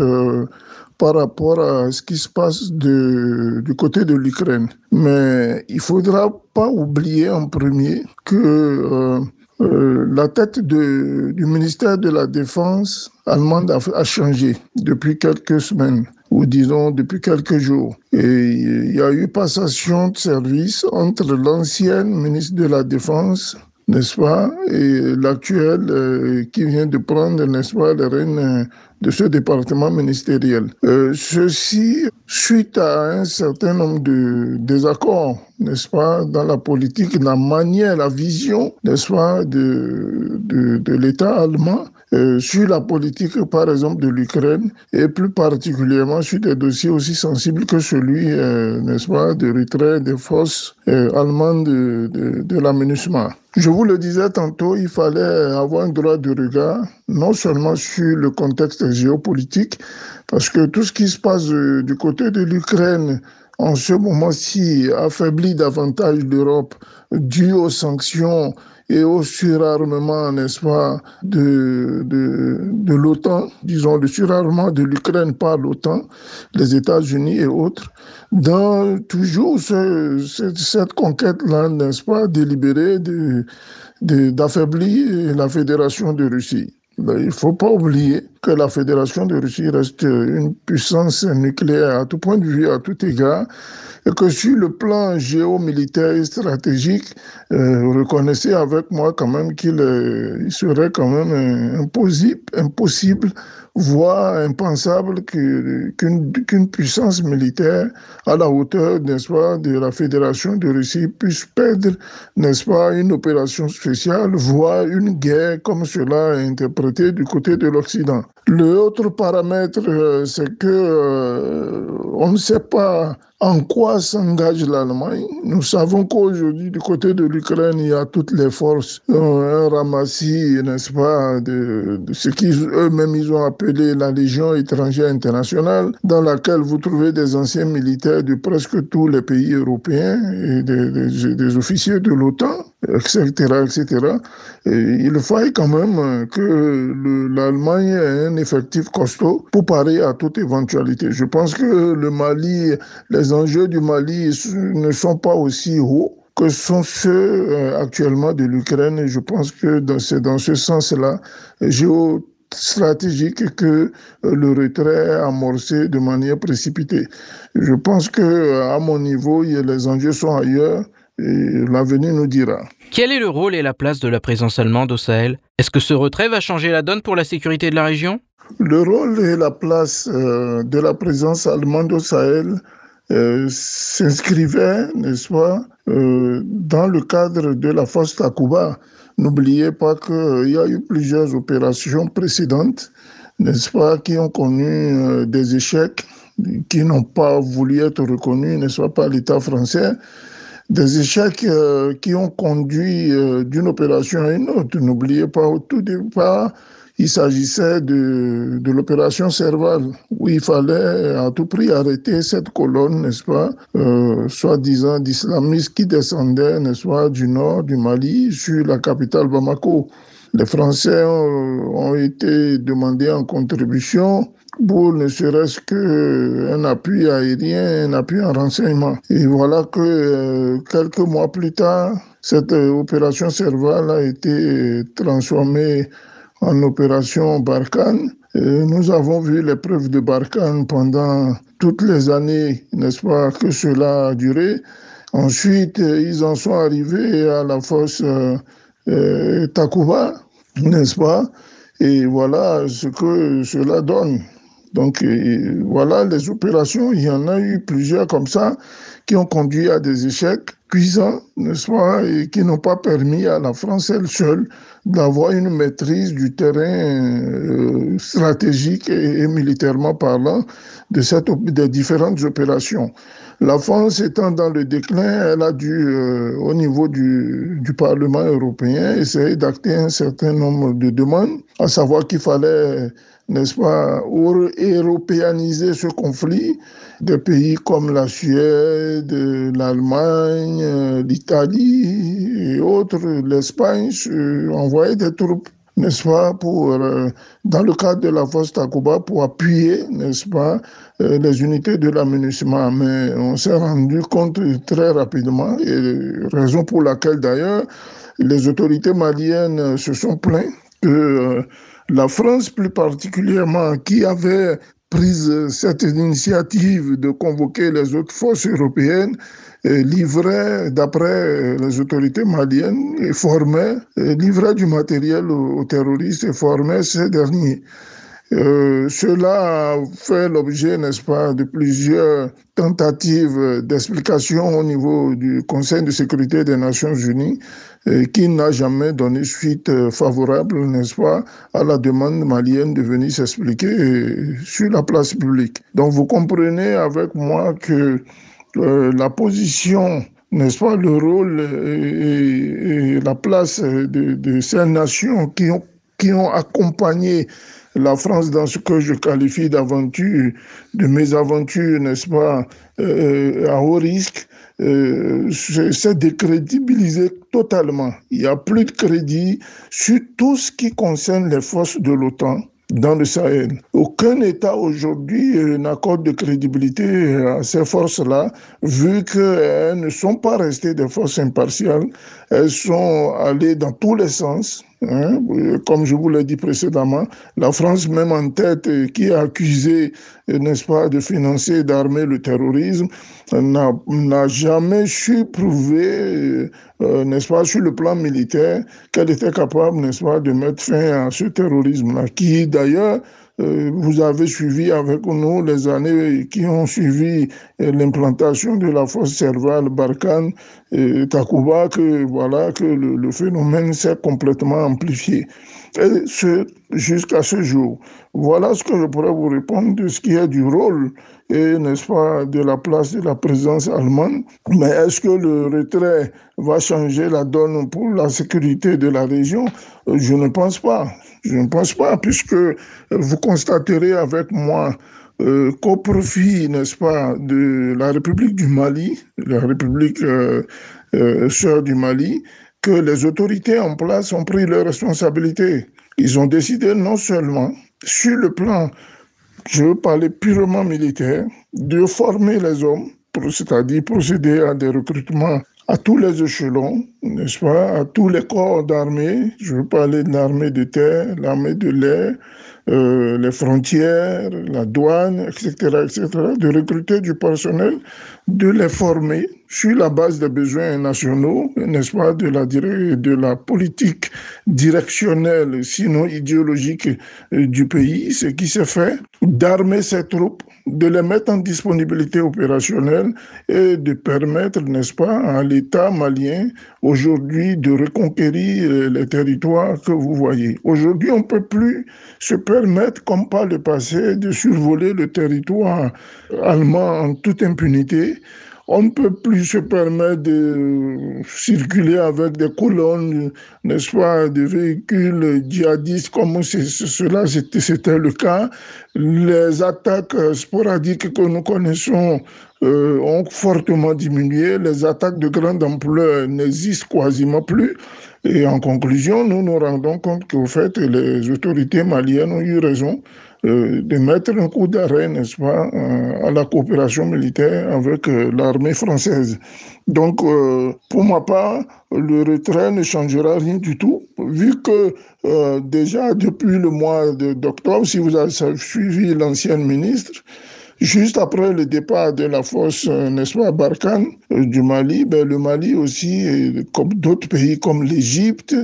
par rapport à ce qui se passe de, du côté de l'Ukraine. Mais il faudra pas oublier en premier que euh, la tête de, du ministère de la Défense allemande a, a, changé depuis quelques semaines, ou disons depuis quelques jours. Et il y a eu passation de service entre l'ancienne ministre de la Défense n'est-ce pas, et l'actuel euh, qui vient de prendre, n'est-ce pas, le règne de ce département ministériel. Euh, ceci suite à un certain nombre de désaccords, n'est-ce pas, dans la politique, la manière, la vision, n'est-ce pas, de, de, l'État allemand euh, sur la politique, par exemple, de l'Ukraine, et plus particulièrement sur des dossiers aussi sensibles que celui, euh, n'est-ce pas, de retrait des forces allemandes de, de, de l'aménagement. Je vous le disais tantôt, il fallait avoir un droit de regard, non seulement sur le contexte géopolitique, parce que tout ce qui se passe du côté de l'Ukraine, en ce moment-ci, affaiblit davantage l'Europe dû aux sanctions et au surarmement, n'est-ce pas, de, de, de l'OTAN, disons le surarmement de l'Ukraine par l'OTAN, les États-Unis et autres, dans toujours ce, cette, cette conquête-là, n'est-ce pas, délibérée d'affaiblir de, la Fédération de Russie. Ben, il ne faut pas oublier que la Fédération de Russie reste une puissance nucléaire à tout point de vue, à tout égard, et que sur le plan géomilitaire et stratégique, euh, reconnaissez avec moi quand même qu'il euh, serait quand même euh, impossible, impossible voire impensable qu'une puissance militaire à la hauteur, n'est-ce pas, de la Fédération de Russie puisse perdre, n'est-ce pas, une opération spéciale, voire une guerre comme cela est interprété du côté de l'Occident. Le autre paramètre, euh, c'est que euh, on ne sait pas en quoi s'engage l'Allemagne? Nous savons qu'aujourd'hui, du côté de l'Ukraine, il y a toutes les forces, ramassis, n'est-ce pas, de, ce qu'eux-mêmes ils ont appelé la Légion étrangère internationale, dans laquelle vous trouvez des anciens militaires de presque tous les pays européens et des, officiers de l'OTAN, etc., etc. Et il faille quand même que l'Allemagne ait un effectif costaud pour parer à toute éventualité. Je pense que le Mali, les enjeux du Mali ne sont pas aussi hauts que sont ceux euh, actuellement de l'Ukraine. Je pense que c'est dans ce sens-là, géostratégique, que euh, le retrait est amorcé de manière précipitée. Je pense que à mon niveau, les enjeux sont ailleurs et l'avenir nous dira. Quel est le rôle et la place de la présence allemande au Sahel? Est-ce que ce retrait va changer la donne pour la sécurité de la région? Le rôle et la place euh, de la présence allemande au Sahel euh, s'inscrivait, n'est-ce pas, euh, dans le cadre de la force Takuba. N'oubliez pas qu'il y a eu plusieurs opérations précédentes, n'est-ce pas, qui ont connu des échecs, qui n'ont pas voulu être reconnus, n'est-ce pas, par l'État français des échecs qui ont conduit d'une opération à une autre. N'oubliez pas, au tout départ, il s'agissait de, de l'opération Serval, où il fallait à tout prix arrêter cette colonne, n'est-ce pas, euh, soi-disant d'islamistes qui descendaient, n'est-ce pas, du nord du Mali sur la capitale Bamako. Les Français ont, été demandés en contribution pour ne serait-ce qu'un appui aérien, un appui en renseignement. Et voilà que euh, quelques mois plus tard, cette euh, opération Serval a été transformée en opération Barkhane. nous avons vu l'épreuve de Barkhane pendant toutes les années, n'est-ce pas, que cela a duré. Ensuite, ils en sont arrivés à la force euh, euh Takuba, n'est-ce pas Et voilà ce que cela donne. Donc voilà les opérations, il y en a eu plusieurs comme ça qui ont conduit à des échecs cuisants, n'est-ce pas, et qui n'ont pas permis à la France elle seule d'avoir une maîtrise du terrain euh, stratégique et, militairement parlant de cette, des différentes opérations. La France étant dans le déclin, elle a dû, euh, au niveau du, du Parlement européen, essayer d'acter un certain nombre de demandes, à savoir qu'il fallait n'est-ce pas, européaniser ce conflit. Des pays comme la Suède, l'Allemagne, l'Italie et autres, l'Espagne, envoyaient des troupes n'est-ce pas, pour, euh, dans le cadre de la force Takuba, pour appuyer, n'est-ce pas, euh, les unités de l'aménagement. Mais on s'est rendu compte très rapidement, et raison pour laquelle d'ailleurs les autorités maliennes se sont plaintes que euh, la France plus particulièrement, qui avait pris cette initiative de convoquer les autres forces européennes, livrait, d'après les autorités maliennes, et formait, livrait du matériel aux terroristes et formait ces derniers. Euh, cela fait l'objet, n'est-ce pas, de plusieurs tentatives d'explication au niveau du Conseil de sécurité des Nations Unies, qui n'a jamais donné suite euh, favorable, n'est-ce pas, à la demande malienne de venir s'expliquer euh, sur la place publique. Donc vous comprenez avec moi que la position n'est-ce pas, le rôle et, la place de, de, ces nations qui ont, qui ont accompagné la France dans ce que je qualifie d'aventure, de mésaventures, n'est-ce pas, euh, à haut risque, euh, c'est décrédibilisé totalement. Il n'y a plus de crédit sur tout ce qui concerne les forces de l'OTAN dans le Sahel. Aucun État aujourd'hui euh, n'accorde de crédibilité à ces forces-là, vu qu'elles ne sont pas restées des forces impartiales, elles sont allées dans tous les sens. Hein, comme je vous l'ai dit précédemment, la France même en tête, euh, qui a accusé, euh, n'est-ce pas, de financer et d'armer le terrorisme, n'a jamais su prouver, n'est-ce pas, sur le plan militaire, qu'elle était capable, n'est-ce pas, de mettre fin à ce terrorisme-là, qui d'ailleurs euh, vous avez suivi avec nous les années qui ont suivi euh, l'implantation de la fosse cervale Barkhane et Takuba, que, voilà, que le, phénomène s'est complètement amplifié. Et ce, jusqu'à ce jour. Voilà ce que je pourrais vous répondre de ce qui est du rôle et, n'est-ce pas, de la place de la présence allemande. Mais est-ce que le retrait va changer la donne pour la sécurité de la région? Je ne pense pas. Je ne pense pas, puisque vous constaterez avec moi euh, qu'au profit, n'est-ce pas, de la République du Mali, la République euh, euh, sœur du Mali, que les autorités en place ont pris leurs responsabilités. Ils ont décidé non seulement sur le plan, je veux parler purement militaire, de former les hommes, c'est-à-dire procéder à des recrutements à tous les échelons, n'est-ce pas, à tous les corps d'armée. Je veux parler de l'armée de terre, l'armée de l'air, euh, les frontières, la douane, etc., etc., de recruter du personnel, de les former sur la base des besoins nationaux, n'est-ce pas, de la, de la politique directionnelle, sinon idéologique euh, du pays, ce qui se fait, d'armer ces troupes, de les mettre en disponibilité opérationnelle et de permettre, n'est-ce pas, à l'État malien aujourd'hui de reconquérir euh, les territoires que vous voyez. Aujourd'hui, on ne peut plus se permettre, comme par le passé, de survoler le territoire allemand en toute impunité on ne peut plus se permettre de circuler avec des colonnes, n'est-ce pas, de véhicules djihadistes comme cela c'était le cas. Les attaques sporadiques que nous connaissons euh, ont fortement diminué. Les attaques de grande ampleur n'existent quasiment plus. Et en conclusion, nous nous rendons compte qu'au fait, les autorités maliennes ont eu raison de mettre un coup d'arrêt, n'est-ce pas, euh, à la coopération militaire avec euh, l'armée française. Donc, pour ma part, le retrait ne changera rien du tout, vu que déjà depuis le mois d'octobre, si vous avez suivi l'ancienne ministre, Juste après le départ de la force, n'est-ce pas, Barkhane du Mali, ben, le Mali aussi, comme d'autres pays comme l'Égypte,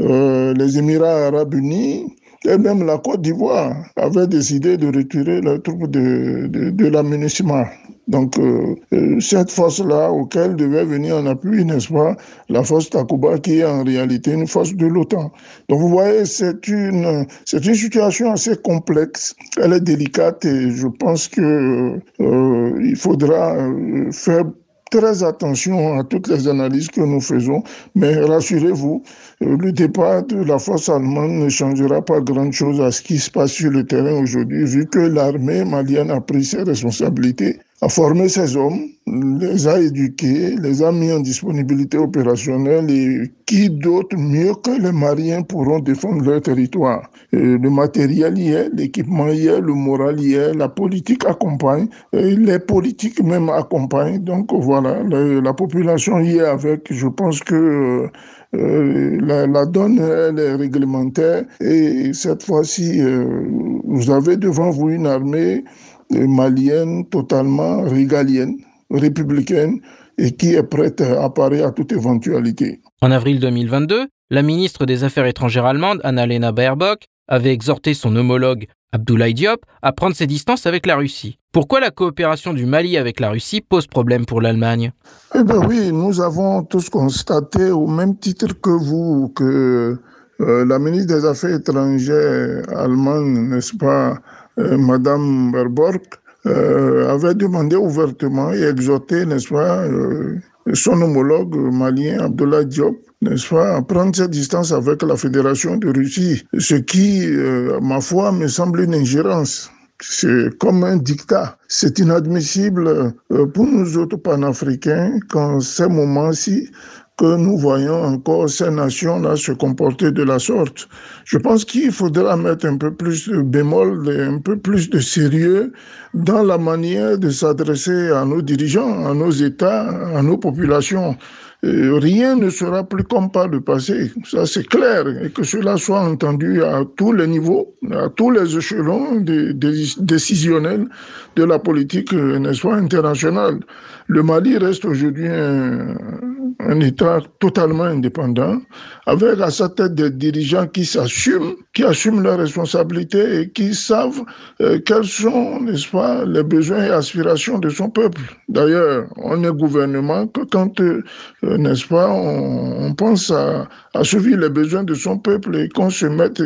les Émirats arabes unis, et même la Côte d'Ivoire avait décidé de retirer les troupes de, de, de l'aménagement. Donc, euh, euh, cette force-là, auquel devait venir en appui, n'est-ce pas, la force Takuba, qui est en réalité une force de l'OTAN. Donc, vous voyez, c'est une, c'est une situation assez complexe. Elle est délicate et je pense que euh, il faudra euh, faire très attention à toutes les analyses que nous faisons, mais rassurez-vous, euh, le départ de la force allemande ne changera pas grand-chose à ce qui se passe sur le terrain aujourd'hui, vu que l'armée malienne a pris ses responsabilités a formé ces hommes, les a éduqués, les a mis en disponibilité opérationnelle et qui d'autre mieux que les Maliens pourront défendre leur territoire. le matériel y est, l'équipement y est, le moral y est, la politique accompagne, les politiques même accompagnent. Donc voilà, la, population y est avec. Je pense que euh, la, la, donne, elle est réglementaire et cette fois-ci, euh, vous avez devant vous une armée malienne totalement régalienne, républicaine, et qui est prête à parer à toute éventualité. En avril 2022, la ministre des Affaires étrangères allemande, Annalena Baerbock, avait exhorté son homologue Abdoulaye Diop à prendre ses distances avec la Russie. Pourquoi la coopération du Mali avec la Russie pose problème pour l'Allemagne? Eh bien oui, nous avons tous constaté au même titre que vous que euh, la ministre des Affaires étrangères allemande, n'est-ce pas, Madame Baerbock euh, avait demandé ouvertement et exhorté, n'est-ce pas, euh, son homologue malien Abdullah Diop, n'est-ce pas, à prendre ses distances avec la Fédération de Russie, ce qui, ma foi, me semble une ingérence. C'est comme un dictat. C'est inadmissible pour nous autres panafricains qu'en ces moments-ci, que nous voyons encore ces nations-là se comporter de la sorte. Je pense qu'il faudra mettre un peu plus de bémol, un peu plus de sérieux dans la manière de s'adresser à nos dirigeants, à nos États, à nos populations. rien ne sera plus comme par le passé. Ça, c'est clair. Et que cela soit entendu à tous les niveaux, à tous les échelons décisionnels de la politique, n'est-ce pas, internationale. Le Mali reste aujourd'hui un, un État totalement indépendant, avec à sa tête des dirigeants qui s'assument, qui assument leurs responsabilités et qui savent euh, quels sont, n'est-ce pas, les besoins et aspirations de son peuple. D'ailleurs, on est gouvernement que quand, euh, n'est-ce pas, on, on pense à, à suivre les besoins de son peuple et qu'on se mette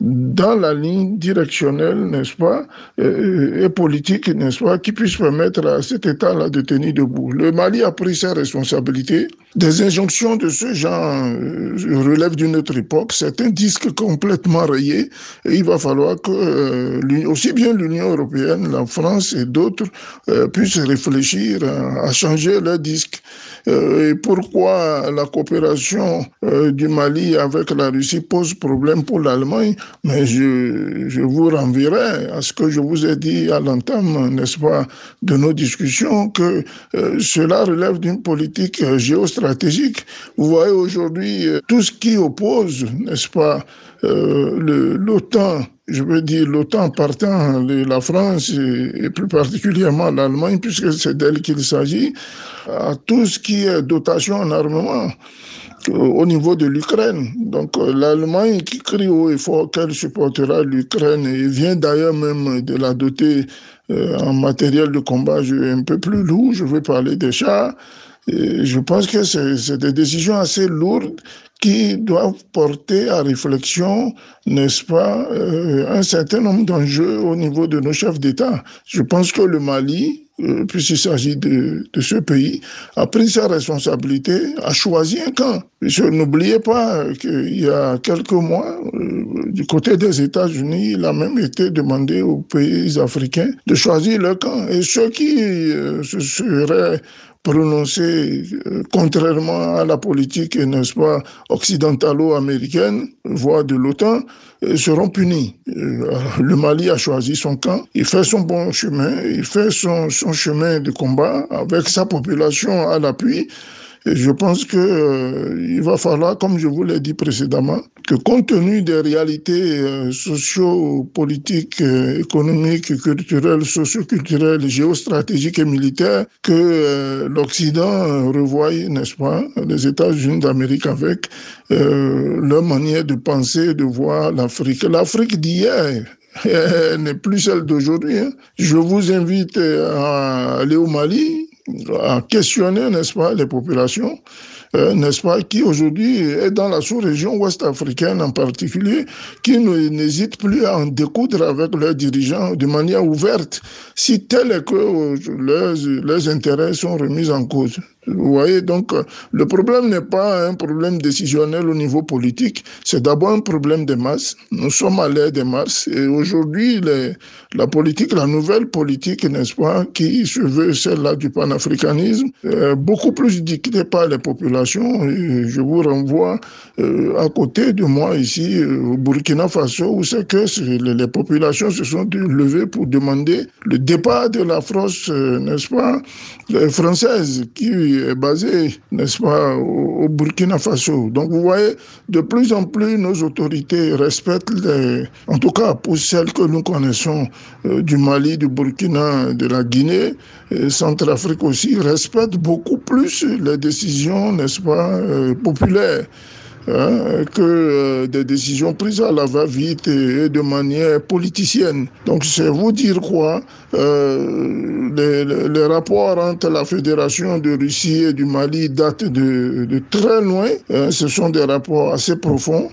dans la ligne directionnelle, n'est-ce pas, et, et politique, n'est-ce pas, qui puisse permettre à cet État-là de tenir debout. Le Mali a pris ses responsabilités. Des injonctions de ce genre euh, relèvent d'une autre époque. C'est un disque complètement rayé il va falloir que euh, aussi bien l'Union européenne, la France et d'autres euh, puissent réfléchir à, changer leur disque. Et pourquoi la coopération du Mali avec la Russie pose problème pour l'Allemagne? Mais je, je vous renverrai à ce que je vous ai dit à l'entame, n'est-ce pas, de nos discussions, que cela relève d'une politique géostratégique. Vous voyez aujourd'hui tout ce qui oppose, n'est-ce pas, l'OTAN je veux dire, l'OTAN partant de la France et, plus particulièrement l'Allemagne, puisque c'est d'elle qu'il s'agit, à tout ce qui est dotation en armement au niveau de l'Ukraine. Donc l'Allemagne qui crie haut et fort qu'elle supportera l'Ukraine et vient d'ailleurs même de la doter euh, en matériel de combat un peu plus lourd, je veux parler des chars. Je pense que c'est des décisions assez lourdes qui doivent porter à réflexion, n'est-ce pas, euh, un certain nombre d'enjeux au niveau de nos chefs d'État. Je pense que le Mali, euh, puisqu'il s'agit de, de, ce pays, a pris sa responsabilité, a choisi un camp. N'oubliez pas qu'il y a quelques mois, euh, du côté des États-Unis, il a même été demandé aux pays africains de choisir leur camp. Et ceux qui se seraient prononcés euh, contrairement à la politique, n'est-ce pas, occidentalo-américaine, voire de l'OTAN, euh, seront punis. Euh, le Mali a choisi son camp, il fait son bon chemin, il fait son, son chemin de combat avec sa population à l'appui. Je pense que euh, il va falloir, comme je vous l'ai dit précédemment, que compte tenu des réalités euh, socio-politiques, euh, économiques, culturelles, socio-culturelles, géostratégiques et militaires, que euh, l'Occident revoie, n'est-ce pas, les États-Unis d'Amérique avec euh, leur manière de penser, de voir l'Afrique. L'Afrique d'hier, n'est plus celle d'aujourd'hui. Hein. Je vous invite à aller au Mali, à questionner, n'est-ce pas, les populations, euh, n'est-ce pas, qui aujourd'hui est dans la sous-région ouest africaine en particulier, qui n'hésite plus à en découdre avec leurs dirigeants de manière ouverte, si tel est que euh, leurs, leurs intérêts sont remis en cause. Vous voyez, donc le problème n'est pas un problème décisionnel au niveau politique, c'est d'abord un problème de masse. Nous sommes à l'ère des masses et aujourd'hui, la politique, la nouvelle politique, n'est-ce pas, qui se veut celle-là du panafricanisme, beaucoup plus dictée par les populations. Et je vous renvoie euh, à côté de moi ici, euh, au Burkina Faso, où c'est que les, populations se sont levées pour demander le départ de la France, euh, n'est-ce pas, française, qui est basé, n'est-ce pas, au, Burkina Faso. Donc vous voyez, de plus en plus nos autorités respectent, en tout cas pour celles que nous connaissons euh, du Mali, du Burkina, de la Guinée, Centrafrique aussi, respectent beaucoup plus les décisions, n'est-ce pas, euh, populaires. Hein, que euh, des décisions prises à la va-vite et, et, de manière politicienne. Donc c'est vous dire quoi euh, les, les, rapports entre la Fédération de Russie et du Mali datent de, de très loin. Hein, ce sont des rapports assez profonds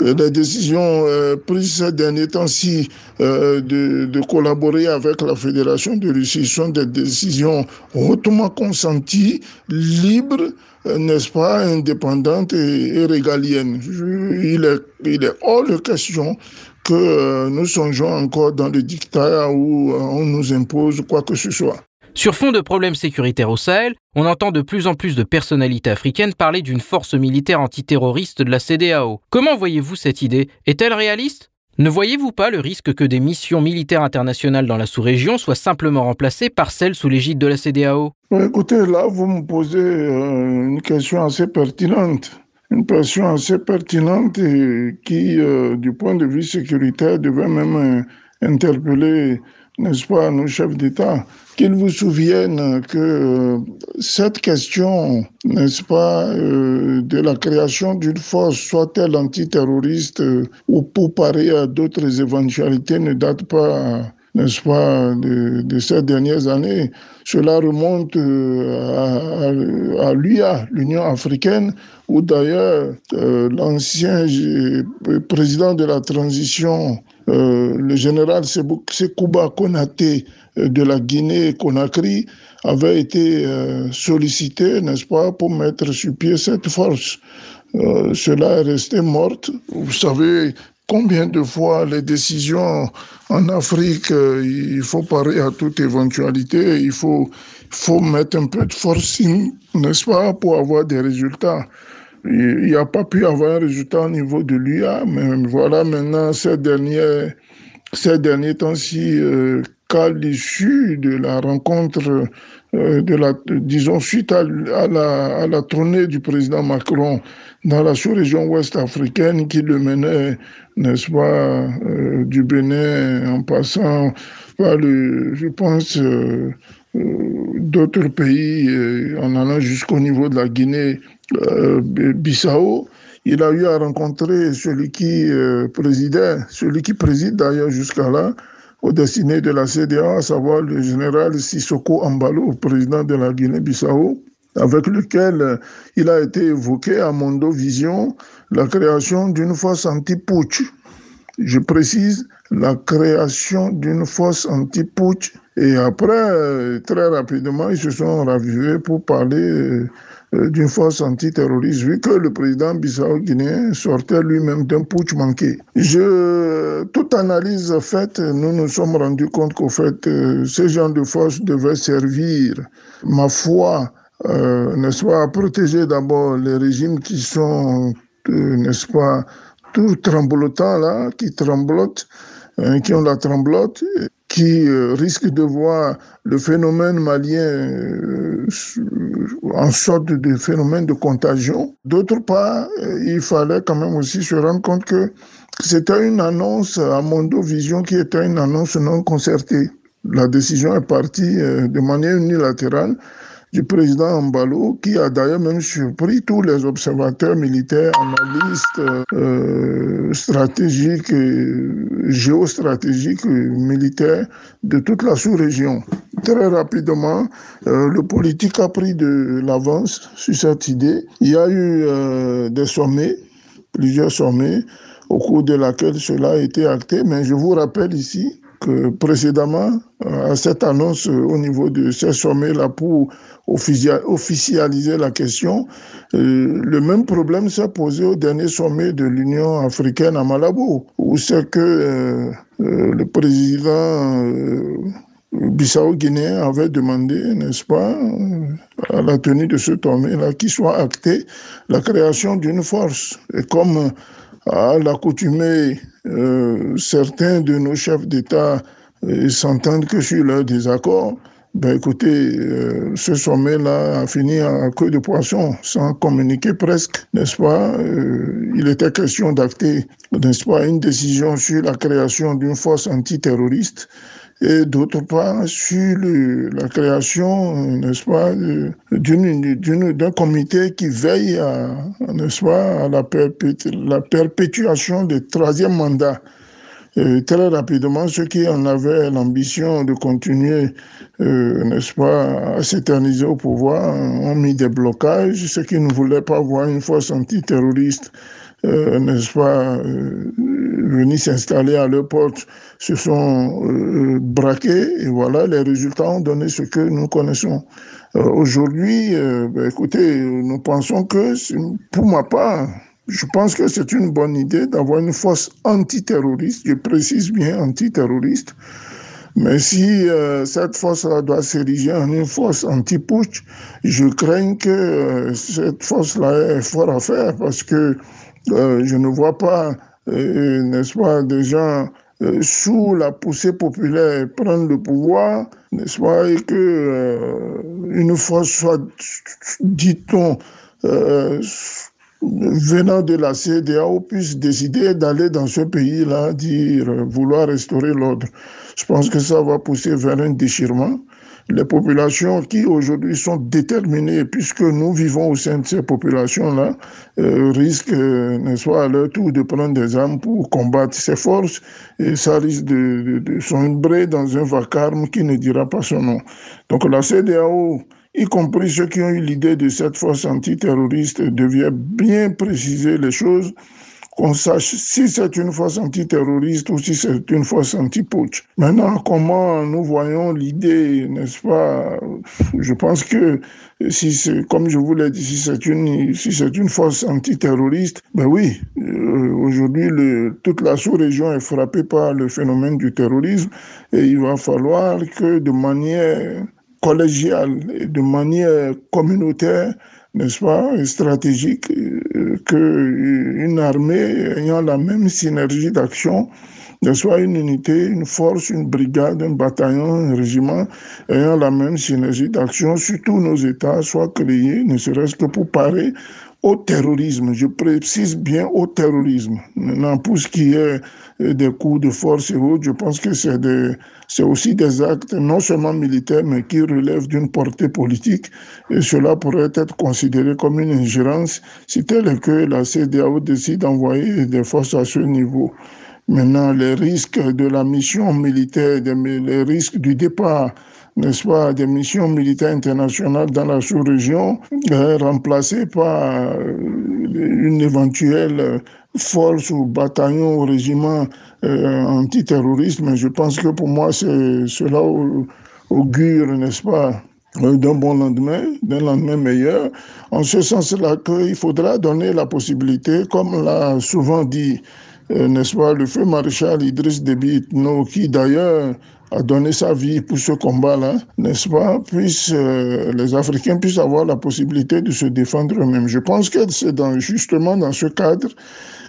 les décisions euh, prises ces derniers temps-ci euh, de, de, collaborer avec la Fédération de Russie sont des décisions hautement consenties, libres, euh, n'est-ce pas, indépendantes et, et régaliennes. Il, est, il est hors de question que euh, nous songeons encore dans le dictat où euh, on nous impose quoi que ce soit. Sur fond de problèmes sécuritaires au Sahel, on entend de plus en plus de personnalités africaines parler d'une force militaire antiterroriste de la CDAO. Comment voyez-vous cette idée? Est-elle réaliste? Ne voyez-vous pas le risque que des missions militaires internationales dans la sous-région soient simplement remplacées par celles sous l'égide de la CDAO Écoutez, là, vous me posez euh, une question assez pertinente. Une question assez pertinente qui, euh, du point de vue sécuritaire, devait même euh, interpeller n'est-ce pas, nos chefs d'État, qu'ils vous souviennent que euh, cette question, n'est-ce pas, euh, de la création d'une force, soit-elle antiterroriste euh, ou pour parer à d'autres éventualités, ne date pas n'est-ce pas, de, ces dernières années. Cela remonte à, à, l'UA, l'Union africaine, où d'ailleurs l'ancien président de la transition, le général Sekouba Konaté, de la Guinée-Conakry avait été euh, sollicité, n'est-ce pas, pour mettre sur pied cette force. Euh, cela est resté morte. Vous savez combien de fois les décisions en Afrique, euh, il faut parer à toute éventualité, il faut, faut mettre un peu de forcing, n'est-ce pas, pour avoir des résultats. Il n'y a pas pu avoir un résultat au niveau de l'UA, mais voilà maintenant ces derniers, ces derniers temps-ci, qu'à l'issue de la rencontre, euh, disons, suite à, la, tournée du président Macron dans la sous-région ouest africaine qui le menait, n'est-ce pas, euh, du Bénin en passant par le, je pense, euh, d'autres pays, en allant jusqu'au niveau de la Guinée-Bissau, il a eu à rencontrer celui qui présidait, celui qui préside d'ailleurs jusqu'à là, au destiné de la CDA, à savoir le général Sissoko Ambalo, président de la Guinée-Bissau, avec lequel il a été évoqué à Mondo Vision la création d'une force anti-putsch. Je précise, la création d'une force anti-putsch. Et après, très rapidement, ils se sont ravivés pour parler euh, d'une force antiterroriste, vu que le président Bissau-Guinéen sortait lui-même d'un putsch manqué. Je, toute analyse faite, nous nous sommes rendus compte qu'au fait, euh, ce genre de force devait servir, ma foi, euh, n'est-ce à protéger d'abord les régimes qui sont, n'est-ce pas, tout tremblotants là, qui tremblotent, hein, qui ont la tremblote, qui euh, risque de voir le phénomène malien euh, en sorte de phénomène de contagion. D'autre part, euh, il fallait quand même aussi se rendre compte que c'était une annonce à Mondo Vision qui était une annonce non concertée. La décision est partie de manière unilatérale du président Ambalo, qui a d'ailleurs même surpris tous les observateurs militaires, analystes euh, stratégiques, géostratégiques, militaires de toute la sous-région. Très rapidement, euh, le politique a pris de l'avance sur cette idée. Il y a eu euh, des sommets, plusieurs sommets, au cours de laquelle cela a été acté, mais je vous rappelle ici précédemment, à cette annonce au niveau de ces sommets-là pour officialiser la question. Euh, le même problème s'est posé au dernier sommet de l'Union africaine à Malabo, où c'est que euh, euh, le président Bissau-Guinéen avait demandé, n'est-ce pas, à la tenue de ce sommet-là, qu'il soit acté la création d'une force. Et comme à l'accoutumée, certains de nos chefs d'État s'entendent que sur leur désaccord, ben écoutez, euh, ce sommet-là a fini à queue de poisson, sans communiquer presque, n'est-ce pas? Euh, Il était question d'acter, n'est-ce pas, une décision sur la création d'une force antiterroriste et d'autre part sur la création, n'est-ce pas, d'un comité qui veille à, n'est-ce pas, à la, perpétuation du troisième mandat très rapidement, ceux qui en avaient l'ambition de continuer, euh, n'est-ce pas, à s'éterniser au pouvoir, ont mis des blocages. Ceux qui ne voulaient pas voir une force antiterroriste, euh, n'est-ce pas, euh, venir s'installer à leur porte, se sont euh, braqués. Et voilà, les résultats ont donné ce que nous connaissons. Aujourd'hui, ben, écoutez, nous pensons que, pour ma part, je pense que c'est une bonne idée d'avoir une force antiterroriste, je précise bien antiterroriste, mais si euh, cette force-là doit s'ériger en une force anti-putsch, je crains que euh, cette force-là est fort à faire parce que euh, je ne vois pas, n'est-ce pas, des gens sous la poussée populaire prendre le pouvoir, n'est-ce pas, et que une force soit, dit-on, venant de la CDAO puissent décider d'aller dans ce pays-là, dire vouloir restaurer l'ordre. Je pense que ça va pousser vers un déchirement les populations qui aujourd'hui sont déterminées, puisque nous vivons au sein de ces populations-là, euh, risquent, euh, n'est-ce pas, à leur tour de prendre des armes pour combattre ces forces, et ça risque de, de, de sombrer dans un vacarme qui ne dira pas son nom. Donc la CDAO, y compris ceux qui ont eu l'idée de cette force antiterroriste, devait bien préciser les choses qu'on sache si c'est une force antiterroriste ou si c'est une force anti-putsch. Maintenant, comment nous voyons l'idée, n'est-ce pas? Je pense que si c'est, comme je vous l'ai dit, si c'est une, si c'est une force antiterroriste, ben oui, euh, aujourd'hui, toute la sous-région est frappée par le phénomène du terrorisme et il va falloir que de manière collégiale et de manière communautaire, n'est-ce pas, stratégique, euh, qu'une armée ayant la même synergie d'action, soit une unité, une force, une brigade, un bataillon, un régiment ayant la même synergie d'action sur tous nos États soit créés, ne serait-ce que pour parer au terrorisme. Je précise bien au terrorisme. Maintenant, pour ce qui est euh, des coups de force et autres, je pense que c'est c'est aussi des actes non seulement militaires, mais qui relèvent d'une portée politique. Et cela pourrait être considéré comme une ingérence si tel est que la CDAO décide d'envoyer des forces à ce niveau. Maintenant, les risques de la mission militaire, les risques du départ n'est-ce pas, des missions militaires internationales dans la sous-région, euh, remplacées par euh, une éventuelle force ou bataillon ou régiment euh, antiterroriste. Mais je pense que pour moi, cela augure, n'est-ce pas, d'un bon lendemain, d'un lendemain meilleur, en ce sens-là qu'il faudra donner la possibilité, comme l'a souvent dit, n'est-ce pas, le feu maréchal Idriss Déby qui d'ailleurs a donné sa vie pour ce combat-là, n'est-ce pas, puisse, euh, les Africains puissent avoir la possibilité de se défendre eux-mêmes. Je pense que c'est justement dans ce cadre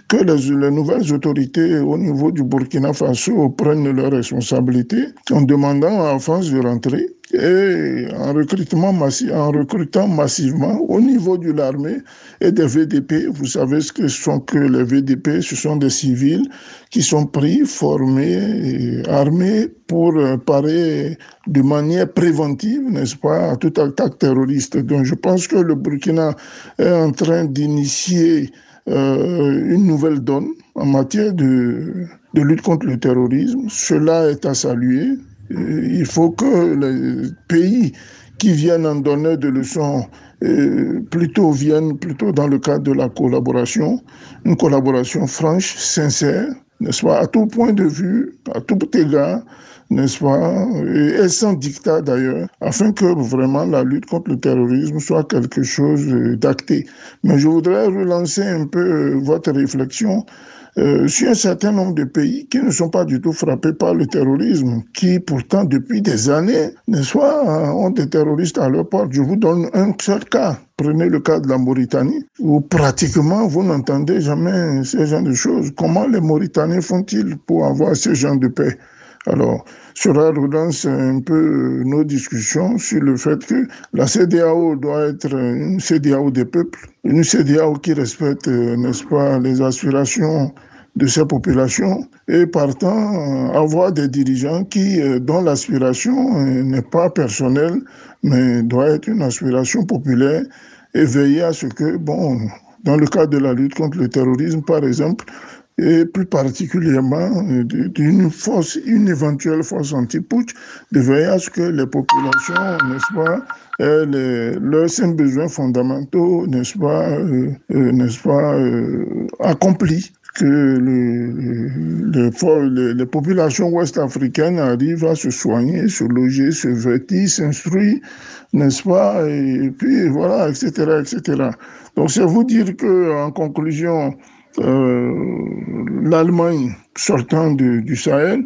que les, les, nouvelles autorités au niveau du Burkina Faso prennent leurs responsabilités en demandant à la France de rentrer et en, recrutement massif, en recrutant massivement au niveau de l'armée et des VDP. Vous savez ce que sont que les VDP, ce sont des civils qui sont pris, formés, armés pour parer de manière préventive, n'est-ce pas, à tout attaque terroriste. Donc je pense que le Burkina est en train d'initier euh, une nouvelle donne en matière de, lutte contre le terrorisme. Cela est à saluer. Il faut que les pays qui viennent en donner des leçons euh, plutôt viennent plutôt dans le cadre de la collaboration, une collaboration franche, sincère, n'est-ce à tout point de vue, à tout égard, n'est-ce pas, et sans dictat d'ailleurs, afin que vraiment la lutte contre le terrorisme soit quelque chose d'acté. Mais je voudrais relancer un peu votre réflexion euh, sur un certain nombre de pays qui ne sont pas du tout frappés par le terrorisme, qui pourtant depuis des années, n'est-ce pas, ont des terroristes à leur porte. Je vous donne un seul cas. Prenez le cas de la Mauritanie, où pratiquement vous n'entendez jamais ce genre de choses. Comment les Mauritaniens font-ils pour avoir ce genre de paix? Alors, cela relance un peu nos discussions sur le fait que la CDAO doit être une CDAO des peuples, une CDAO qui respecte, n'est-ce pas, les aspirations de ces populations et partant avoir des dirigeants qui, dont l'aspiration n'est pas personnelle, mais doit être une aspiration populaire et veiller à ce que, bon, dans le cadre de la lutte contre le terrorisme, par exemple, et plus particulièrement d'une force, une éventuelle force anti-putsch, de veiller à ce que les populations, n'est-ce pas, aient leurs cinq besoins fondamentaux, n'est-ce pas, euh, euh, n'est-ce pas, euh, accomplis que le, les, les, populations ouest-africaines arrivent à se soigner, se loger, se vêtir, s'instruire, n'est-ce pas, et, puis voilà, etc., etc. Donc c'est vous dire que, en conclusion, euh, l'Allemagne sortant du Sahel,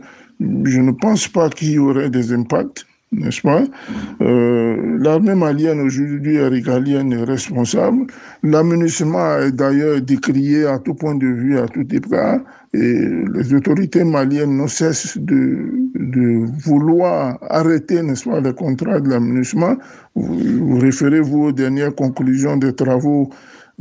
je ne pense pas qu'il y aurait des impacts, n'est-ce pas? Euh, L'armée malienne aujourd'hui est régalienne et responsable. L'aménagement est d'ailleurs décrié à tout point de vue, à tout égard. Et les autorités maliennes ne cessent de, de vouloir arrêter, n'est-ce pas, les contrats de l'aménagement. Vous référez-vous aux dernières conclusions des travaux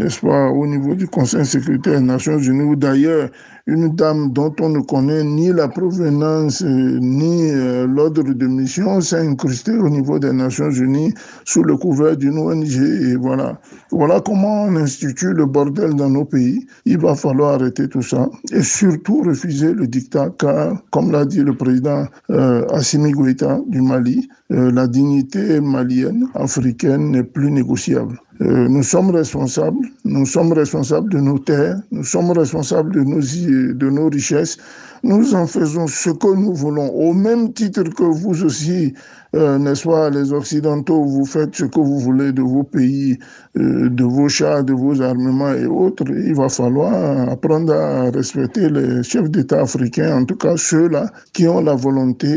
n'est-ce pas, au niveau du Conseil de sécurité des Nations Unies, ou d'ailleurs une dame dont on ne connaît ni la provenance ni euh, l'ordre de mission s'est incrustée au niveau des Nations Unies sous le couvert d'une ONG. Et voilà. Voilà comment on institue le bordel dans nos pays. Il va falloir arrêter tout ça et surtout refuser le dictat car, comme l'a dit le président euh, Assimi Goïta du Mali, euh, la dignité malienne, africaine n'est plus négociable. Euh, nous sommes responsables, nous sommes responsables de nos terres, nous sommes responsables de nos, de nos richesses. Nous en faisons ce que nous voulons, au même titre que vous aussi, euh, n'est-ce pas, les Occidentaux, vous faites ce que vous voulez de vos pays, euh, de vos chars, de vos armements et autres. Il va falloir apprendre à respecter les chefs d'État africains, en tout cas ceux-là qui ont la volonté,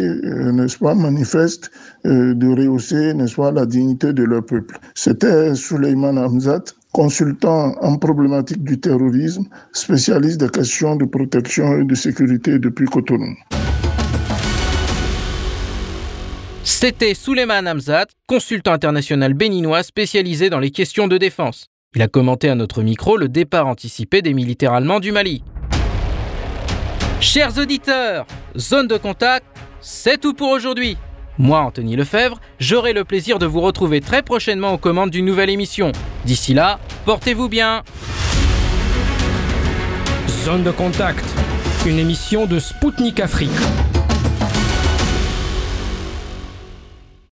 n'est-ce pas, manifeste de rehausser, n'est-ce pas, la dignité de leur peuple. C'était Suleiman Hamzat, consultant en problématique du terrorisme, spécialiste des questions de protection et de sécurité depuis Cotonou. C'était Suleiman Hamzat, consultant international béninois spécialisé dans les questions de défense. Il a commenté à notre micro le départ anticipé des militaires allemands du Mali. Chers auditeurs, zone de contact, c'est tout pour aujourd'hui. Moi, Anthony Lefebvre, j'aurai le plaisir de vous retrouver très prochainement aux commandes d'une nouvelle émission. D'ici là, portez-vous bien. Zone de contact, une émission de Spoutnik Afrique.